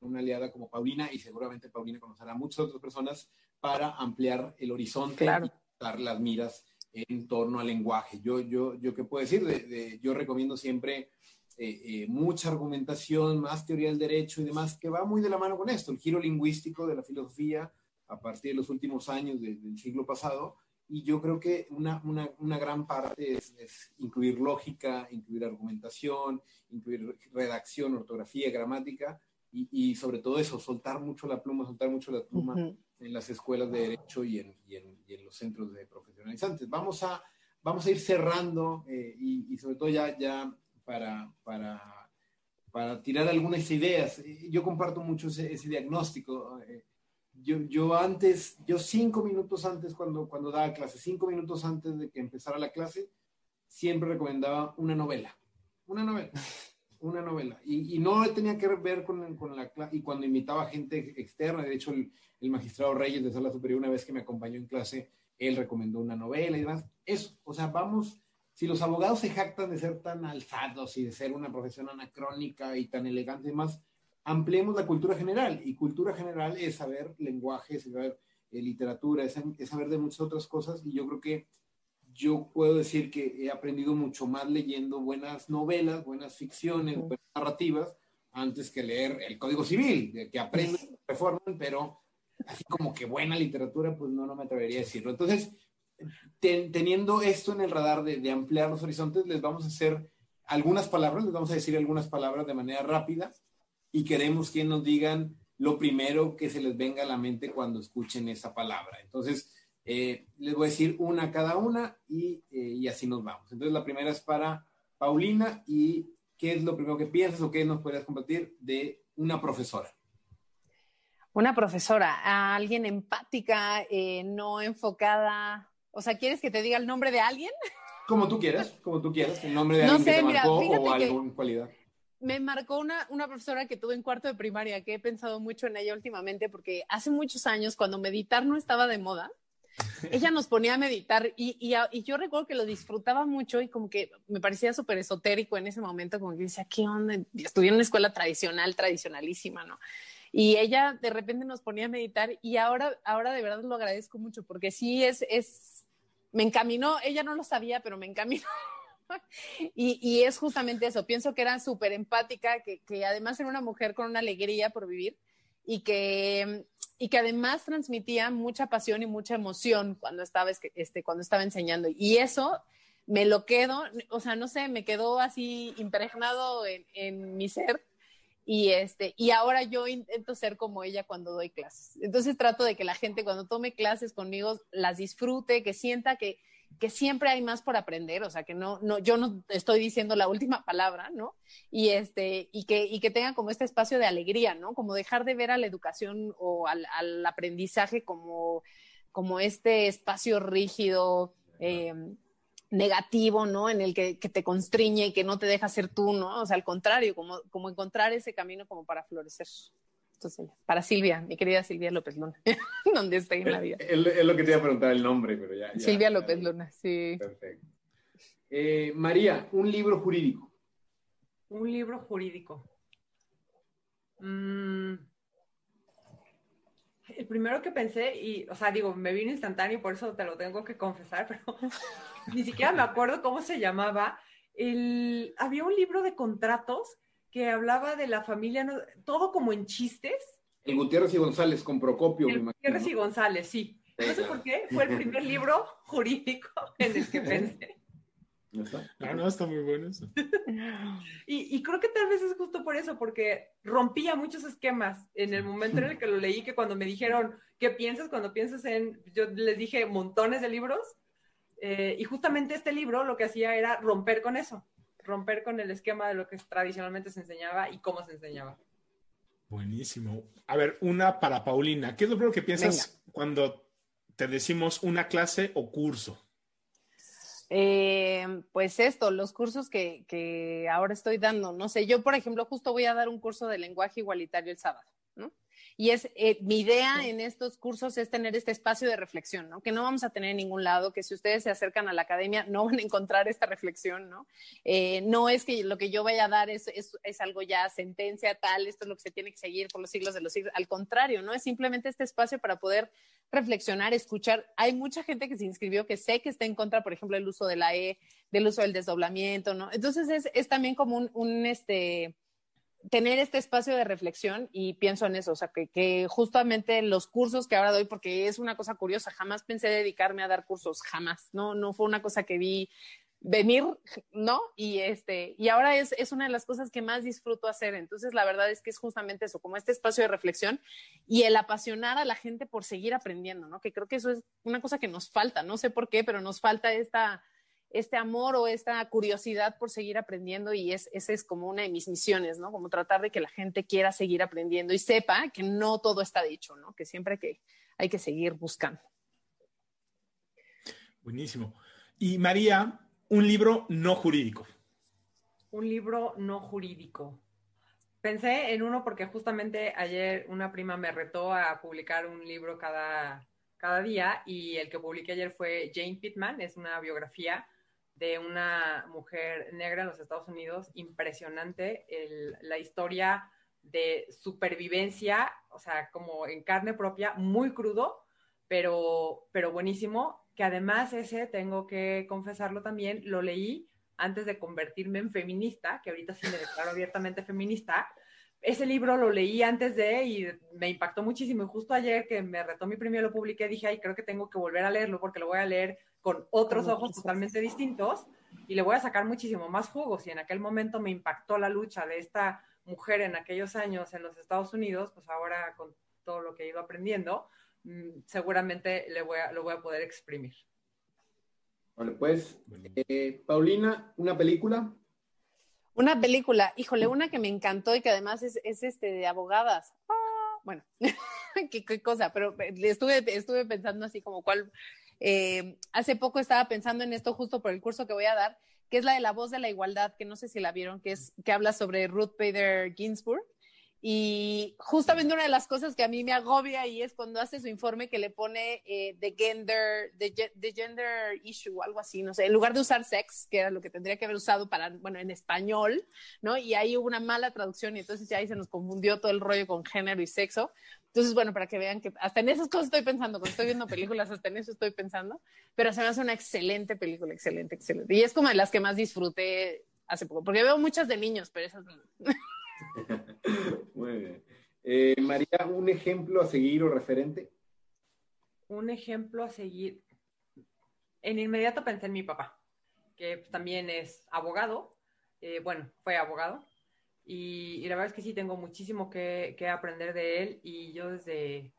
una aliada como Paulina, y seguramente Paulina conocerá a muchas otras personas para ampliar el horizonte y dar las miras en torno al lenguaje. Yo, yo, yo ¿qué puedo decir? De, yo recomiendo siempre eh, eh, mucha argumentación, más teoría del derecho y demás, que va muy de la mano con esto, el giro lingüístico de la filosofía a partir de los últimos años del siglo pasado. Y yo creo que una, una, una gran parte es, incluir lógica, incluir argumentación, incluir redacción, ortografía, gramática, y, y, sobre todo eso, soltar mucho la pluma, soltar mucho la pluma en las escuelas de derecho y en, y en, y en los centros de profesionalizantes. Vamos a, vamos a ir cerrando eh, y, y, sobre todo ya, ya para, para, para, tirar algunas ideas. Yo comparto mucho ese, ese diagnóstico. Eh, yo, yo, antes, yo cinco minutos antes cuando, cuando daba clase, cinco minutos antes de que empezara la clase, siempre recomendaba una novela. Una novela [LAUGHS] una novela. Y, y, no tenía que ver con, con la y cuando invitaba gente externa, de hecho el, el, magistrado Reyes de Sala Superior, una vez que me acompañó en clase, él recomendó una novela y demás. Eso, o sea, vamos, si los abogados se jactan de ser tan alzados y de ser una profesión anacrónica y tan elegante y demás, ampliemos la cultura general. Y cultura general es saber lenguaje, es saber eh, literatura, es, es saber de muchas otras cosas. Y yo creo que yo puedo decir que he aprendido mucho más leyendo buenas novelas, buenas ficciones, buenas narrativas, antes que leer el Código Civil, que aprenden, reforman, pero así como que buena literatura, pues no, no me atrevería a decirlo. Entonces, teniendo esto en el radar de, ampliar los horizontes, les vamos a hacer algunas palabras, les vamos a decir algunas palabras de manera rápida y queremos que nos digan lo primero que se les venga a la mente cuando escuchen esa palabra. Entonces, eh, les voy a decir una cada una y, eh, y, así nos vamos. Entonces, la primera es para Paulina y ¿qué es lo primero que piensas o qué nos podrías compartir de una profesora? Una profesora, alguien empática, eh, no enfocada. O sea, ¿quieres que te diga el nombre de alguien? Como tú quieras, como tú quieras, el nombre de alguien que te marcó o alguna cualidad me marcó una, una profesora que tuve en cuarto de primaria, que he pensado mucho en ella últimamente, porque hace muchos años, cuando meditar no estaba de moda, ella nos ponía a meditar y, y, yo recuerdo que lo disfrutaba mucho y como que me parecía súper esotérico en ese momento, como que decía, ¿qué onda? Estudié en una escuela tradicional, tradicionalísima, ¿no? Y ella de repente nos ponía a meditar y ahora, ahora de verdad lo agradezco mucho porque sí es, es, me encaminó, ella no lo sabía, pero me encaminó. [LAUGHS] y, y, es justamente eso, pienso que era súper empática, que, que además era una mujer con una alegría por vivir y que y que además transmitía mucha pasión y mucha emoción cuando estaba, este, cuando estaba enseñando. Y eso me lo quedo, o sea, no sé, me quedó así impregnado en, en mi ser. Y, este, y ahora yo intento ser como ella cuando doy clases. Entonces trato de que la gente cuando tome clases conmigo las disfrute, que sienta que, que siempre hay más por aprender, o sea, que no, no, yo no estoy diciendo la última palabra, ¿no? Y este, y que, y que tengan como este espacio de alegría, ¿no? Como dejar de ver a la educación o al, al aprendizaje como, como este espacio rígido, eh, negativo, ¿no? En el que, que, te constriñe y que no te deja ser tú, ¿no? O sea, al contrario, como, como encontrar ese camino como para florecer para Silvia, mi querida Silvia López Luna, [LAUGHS] donde estoy en la vida. Es, lo que te iba a preguntar el nombre, pero ya. Silvia López Luna, sí. Perfecto. Eh, María, un libro jurídico. Un libro jurídico. Mm. El primero que pensé, y, o sea, digo, me vino instantáneo, por eso te lo tengo que confesar, [LAUGHS] pero ni siquiera me acuerdo cómo se llamaba. El, había un libro de contratos que hablaba de la familia, todo como en chistes. El Gutiérrez y González con Procopio, el Gutiérrez y González, sí. No sé por qué, [LAUGHS] fue el primer libro jurídico en el que pensé. Ah, no, está muy bueno eso. [LAUGHS] y, y, creo que tal vez es justo por eso, porque rompía muchos esquemas en el momento en el que lo leí, que cuando me dijeron, ¿qué piensas cuando piensas en, yo les dije montones de libros, eh, y justamente este libro lo que hacía era romper con eso romper con el esquema de lo que tradicionalmente se enseñaba y cómo se enseñaba. Buenísimo. A ver, una para Paulina. ¿Qué es lo primero que piensas cuando te decimos una clase o curso? Eh, pues esto, los cursos que, que, ahora estoy dando. No sé, yo, por ejemplo, justo voy a dar un curso de lenguaje igualitario el sábado. Y es eh, mi idea en estos cursos es tener este espacio de reflexión, ¿no? Que no vamos a tener en ningún lado, que si ustedes se acercan a la academia no van a encontrar esta reflexión, ¿no? Eh, no es que lo que yo vaya a dar es, es, es, algo ya sentencia tal, esto es lo que se tiene que seguir por los siglos de los siglos. Al contrario, ¿no? Es simplemente este espacio para poder reflexionar, escuchar. Hay mucha gente que se inscribió que sé que está en contra, por ejemplo, del uso de la E, del uso del desdoblamiento, ¿no? Entonces es, es también como un, un este tener este espacio de reflexión y pienso en eso, o sea, que, justamente los cursos que ahora doy, porque es una cosa curiosa, jamás pensé dedicarme a dar cursos, jamás, no, no fue una cosa que vi venir, ¿no? Y este, y ahora es, es una de las cosas que más disfruto hacer. Entonces, la verdad es que es justamente eso, como este espacio de reflexión y el apasionar a la gente por seguir aprendiendo, ¿no? Que creo que eso es una cosa que nos falta, no sé por qué, pero nos falta esta, este amor o esta curiosidad por seguir aprendiendo y es, esa es como una de mis misiones, ¿no? Como tratar de que la gente quiera seguir aprendiendo y sepa que no todo está dicho, ¿no? Que siempre hay que, hay que seguir buscando. Buenísimo. Y María, un libro no jurídico. Un libro no jurídico. Pensé en uno porque justamente ayer una prima me retó a publicar un libro cada, cada día y el que publiqué ayer fue Jane Pittman, es una biografía de una mujer negra en los Estados Unidos, impresionante, la historia de supervivencia, o sea, como en carne propia, muy crudo, pero, pero buenísimo, que además ese, tengo que confesarlo también, lo leí antes de convertirme en feminista, que ahorita sí me declaro abiertamente feminista. Ese libro lo leí antes de y me impactó muchísimo. Y justo ayer que me retó mi premio lo publiqué, dije, ay, creo que tengo que volver a leerlo porque lo voy a leer con otros ojos totalmente distintos y le voy a sacar muchísimo más jugo. Si en aquel momento me impactó la lucha de esta mujer en aquellos años en los Estados Unidos, pues ahora con todo lo que he ido aprendiendo, mm, seguramente le voy a, lo voy a poder exprimir. Vale, pues, eh, Paulina, ¿una película? Una película, híjole, una que me encantó y que además es, este de abogadas. Ah, bueno, [LAUGHS] ¿Qué, qué, cosa, pero eh, estuve, estuve pensando así como cuál, eh, hace poco estaba pensando en esto justo por el curso que voy a dar, que es la de la voz de la igualdad, que no sé si la vieron, que es que habla sobre Ruth Bader Ginsburg. Y justamente una de las cosas que a mí me agobia ahí es cuando hace su informe que le pone eh, the, gender, the, gender issue, algo así, no sé, en lugar de usar sex, que era lo que tendría que haber usado para, bueno, en español, ¿no? Y ahí hubo una mala traducción y entonces ya ahí se nos confundió todo el rollo con género y sexo. Entonces, bueno, para que vean que hasta en esas cosas estoy pensando, cuando estoy viendo películas, hasta en eso estoy pensando, pero se me hace una excelente película, excelente, excelente. Y es como de las que más disfruté hace poco, porque veo muchas de niños, pero esas no. [LAUGHS] Muy bien. Eh, María, ¿un ejemplo a seguir o referente? Un ejemplo a seguir. En inmediato pensé en mi papá, que también es abogado. Eh, bueno, fue abogado. Y, la verdad es que sí, tengo muchísimo que, aprender de él. Y yo desde,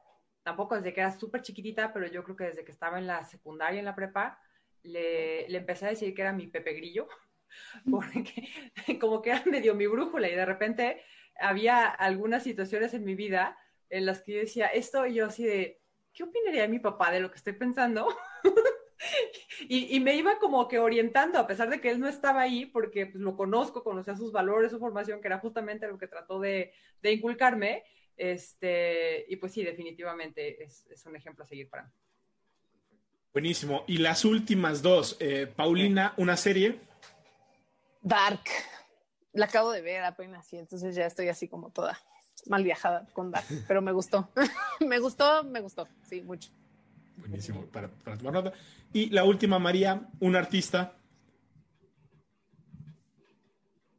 tampoco desde que era súper chiquitita, pero yo creo que desde que estaba en la secundaria, en la prepa, le, le empecé a decir que era mi Pepe Grillo [LAUGHS] porque como que era medio mi brújula y de repente había algunas situaciones en mi vida en las que yo decía esto y yo así de, ¿qué opinaría mi papá de lo que estoy pensando? [LAUGHS] [LAUGHS] y, me iba como que orientando, a pesar de que él no estaba ahí, porque pues, lo conozco, conocía sus valores, su formación, que era justamente lo que trató de, inculcarme. Este, y pues sí, definitivamente es, un ejemplo a seguir para mí. Buenísimo. Y las últimas dos, eh, Paulina, una serie. Dark. La acabo de ver apenas y entonces ya estoy así como toda mal viajada con Dark, pero me gustó. [LAUGHS] me gustó, me gustó, sí, mucho. Buenísimo, para, para tomar nota. Y la última, María, un artista.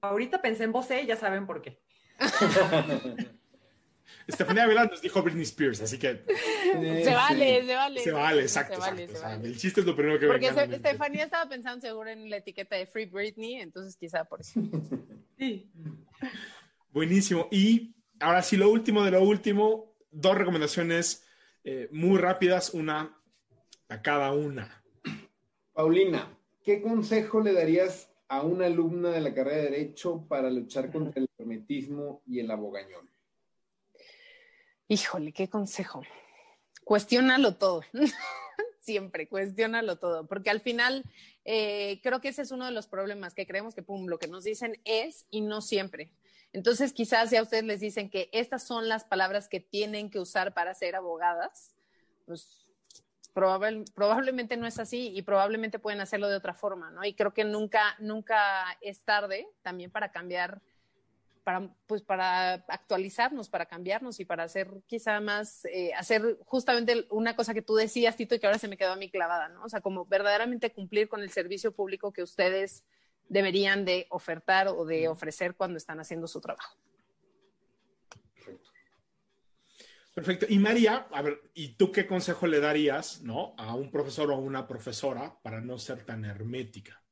Ahorita pensé en vos, ya saben por qué. [LAUGHS] Estefanía Velas nos dijo Britney Spears, así que. se vale, se vale. Se vale, exacto. El chiste es lo primero que Porque Estefanía estaba pensando seguro en la etiqueta de Free Britney, entonces quizá por eso. [LAUGHS] sí. Buenísimo. Y ahora sí, lo último de lo último, dos recomendaciones eh, muy rápidas, una a cada una. Paulina, ¿qué consejo le darías a una alumna de la carrera de Derecho para luchar contra el hermetismo y el abogañón? Híjole, qué consejo. Cuestiónalo todo. [LAUGHS] Siempre, cuestiónalo todo, porque al final eh, creo que ese es uno de los problemas, que creemos que pum, lo que nos dicen es y no siempre. Entonces, quizás si a ustedes les dicen que estas son las palabras que tienen que usar para ser abogadas, pues probablemente no es así y probablemente pueden hacerlo de otra forma, ¿no? Y creo que nunca, nunca es tarde también para cambiar para, pues, para actualizarnos, para cambiarnos y para hacer quizá más, eh, hacer justamente una cosa que tú decías, Tito, y que ahora se me quedó a mí clavada, ¿no? O sea, como verdaderamente cumplir con el servicio público que ustedes deberían de ofertar o de ofrecer cuando están haciendo su trabajo. Perfecto. Perfecto. Y María, a ver, ¿y tú qué consejo le darías, ¿no? A un profesor o a una profesora para no ser tan hermética?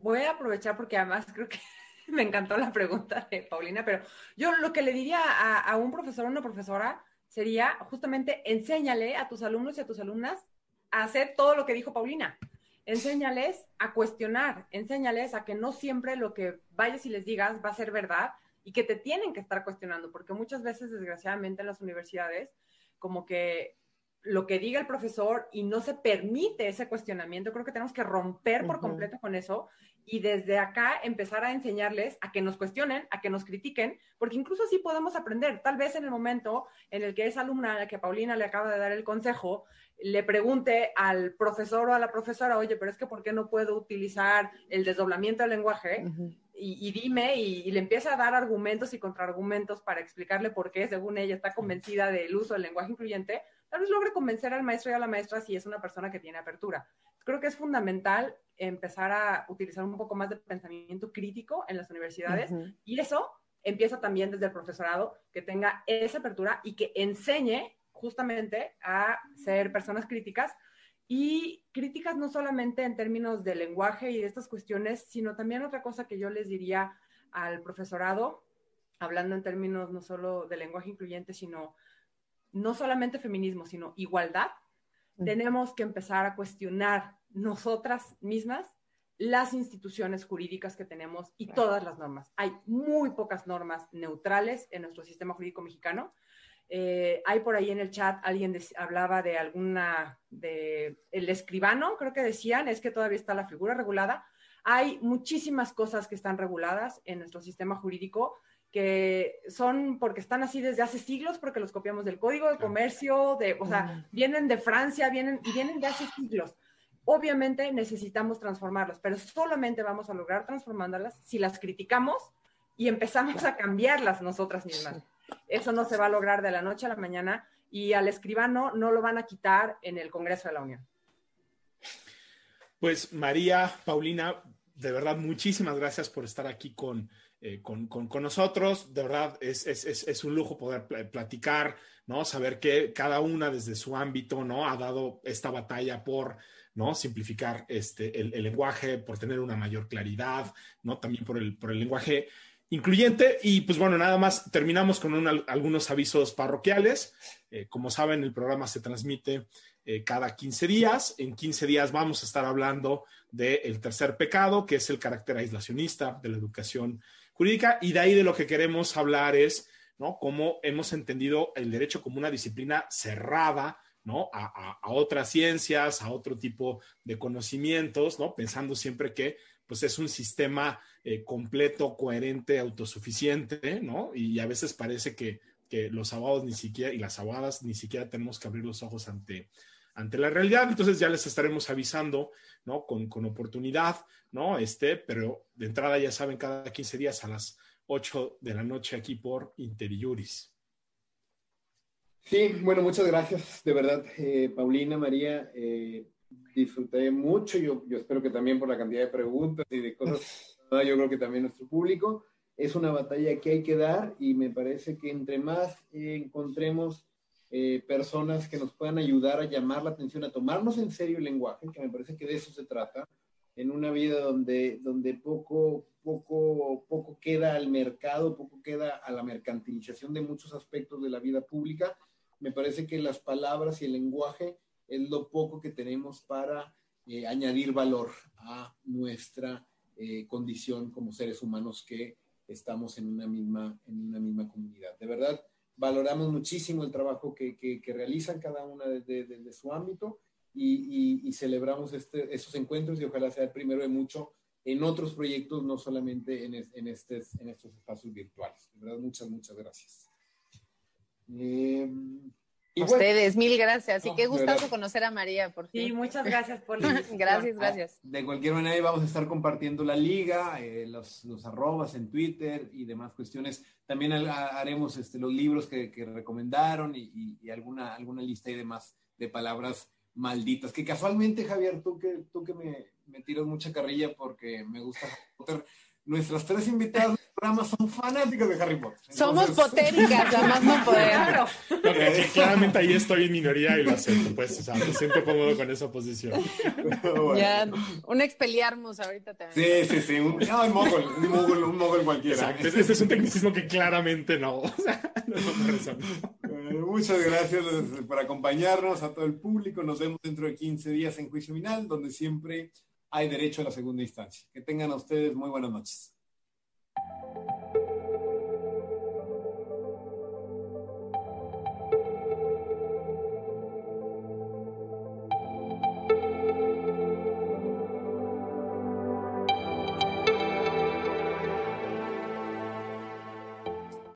Voy a aprovechar porque además creo que [LAUGHS] me encantó la pregunta de Paulina, pero yo lo que le diría a, un profesor o una profesora sería justamente enséñale a tus alumnos y a tus alumnas a hacer todo lo que dijo Paulina. Enséñales a cuestionar, enséñales a que no siempre lo que vayas y les digas va a ser verdad y que te tienen que estar cuestionando, porque muchas veces, desgraciadamente, en las universidades, como que lo que diga el profesor y no se permite ese cuestionamiento, creo que tenemos que romper por completo con eso y desde acá empezar a enseñarles a que nos cuestionen, a que nos critiquen, porque incluso así podemos aprender. Tal vez en el momento en el que esa alumna a la que Paulina le acaba de dar el consejo, le pregunte al profesor o a la profesora, oye, pero es que ¿por qué no puedo utilizar el desdoblamiento del lenguaje? y, dime, y, le empieza a dar argumentos y contraargumentos para explicarle por qué, según ella, está convencida del uso del lenguaje incluyente, tal vez logre convencer al maestro y a la maestra si es una persona que tiene apertura. Creo que es fundamental empezar a utilizar un poco más de pensamiento crítico en las universidades y eso empieza también desde el profesorado, que tenga esa apertura y que enseñe justamente a ser personas críticas y críticas no solamente en términos de lenguaje y de estas cuestiones, sino también otra cosa que yo les diría al profesorado, hablando en términos no solo de lenguaje incluyente, sino no solamente feminismo, sino igualdad, tenemos que empezar a cuestionar nosotras mismas las instituciones jurídicas que tenemos y todas las normas. Hay muy pocas normas neutrales en nuestro sistema jurídico mexicano Eh, hay por ahí en el chat alguien hablaba de alguna, de el escribano, creo que decían, es que todavía está la figura regulada. Hay muchísimas cosas que están reguladas en nuestro sistema jurídico que son porque están así desde hace siglos, porque los copiamos del Código de Comercio, de, o sea, vienen de Francia, vienen y vienen de hace siglos. Obviamente necesitamos transformarlas, pero solamente vamos a lograr transformándolas si las criticamos y empezamos a cambiarlas nosotras mismas. Eso no se va a lograr de la noche a la mañana y al escribano no lo van a quitar en el Congreso de la Unión. Pues María, Paulina, de verdad, muchísimas gracias por estar aquí con, eh, con, nosotros. De verdad, es, es, un lujo poder platicar, ¿no? Saber que cada una desde su ámbito, ¿no? Ha dado esta batalla por, ¿no? Simplificar este, el, lenguaje, por tener una mayor claridad, ¿no? También por el, por el lenguaje incluyente. Y pues bueno, nada más terminamos con algunos avisos parroquiales. Eh, como saben, el programa se transmite eh, cada 15 días. En 15 días vamos a estar hablando del tercer pecado, que es el carácter aislacionista de la educación jurídica. Y de ahí de lo que queremos hablar es, ¿no? Cómo hemos entendido el derecho como una disciplina cerrada, ¿no? A, otras ciencias, a otro tipo de conocimientos, ¿no? Pensando siempre que pues es un sistema eh, completo, coherente, autosuficiente, ¿no? Y a veces parece que, los abogados ni siquiera, y las abogadas ni siquiera tenemos que abrir los ojos ante, ante la realidad. Entonces ya les estaremos avisando, ¿no? Con, con, oportunidad, ¿no? Este, pero de entrada ya saben, cada 15 días a las 8 de la noche aquí por Interiuris. Sí, bueno, muchas gracias, de verdad, eh, Paulina, María. Eh, disfruté mucho, yo, yo espero que también por la cantidad de preguntas y de cosas, [LAUGHS] yo creo que también nuestro público. Es una batalla que hay que dar y me parece que entre más encontremos eh, personas que nos puedan ayudar a llamar la atención, a tomarnos en serio el lenguaje, que me parece que de eso se trata, en una vida donde, donde poco, poco, poco queda al mercado, poco queda a la mercantilización de muchos aspectos de la vida pública, me parece que las palabras y el lenguaje es lo poco que tenemos para eh, añadir valor a nuestra eh, condición como seres humanos que estamos en una misma, en una misma comunidad. De verdad, valoramos muchísimo el trabajo que, que, realizan cada una desde, su ámbito y, celebramos este, esos encuentros y ojalá sea el primero de mucho en otros proyectos, no solamente en, en, estos, en estos espacios virtuales. De verdad, muchas, muchas gracias. Eh, Ustedes, mil gracias. Y qué gustazo conocer a María, por fin. Sí, muchas gracias [LAUGHS] por Gracias, gracias. De cualquier manera, vamos a estar compartiendo la liga, eh, los, los, arrobas en Twitter y demás cuestiones. También haremos este, los libros que, que recomendaron y, y, alguna, alguna lista y demás de palabras malditas. Que casualmente, Javier, tú que, tú que me, me tiras mucha carrilla porque me gusta Harry Potter, nuestras tres invitadas del programa son fanáticos de Harry Potter. Somos potéricas, además no [LAUGHS] podemos. claramente ahí estoy en minoría y lo acepto, pues, o sea, me siento cómodo con esa posición. Ya, un expeliarmus ahorita también. Sí, sí, sí, un, no, un mogol, un mogol, un mogol cualquiera. Exacto, este es un tecnicismo que claramente no, [LAUGHS] o sea, no es muchas gracias por acompañarnos a todo el público. Nos vemos dentro de 15 días en Juicio Final, donde siempre hay derecho a la segunda instancia. Que tengan a ustedes muy buenas noches.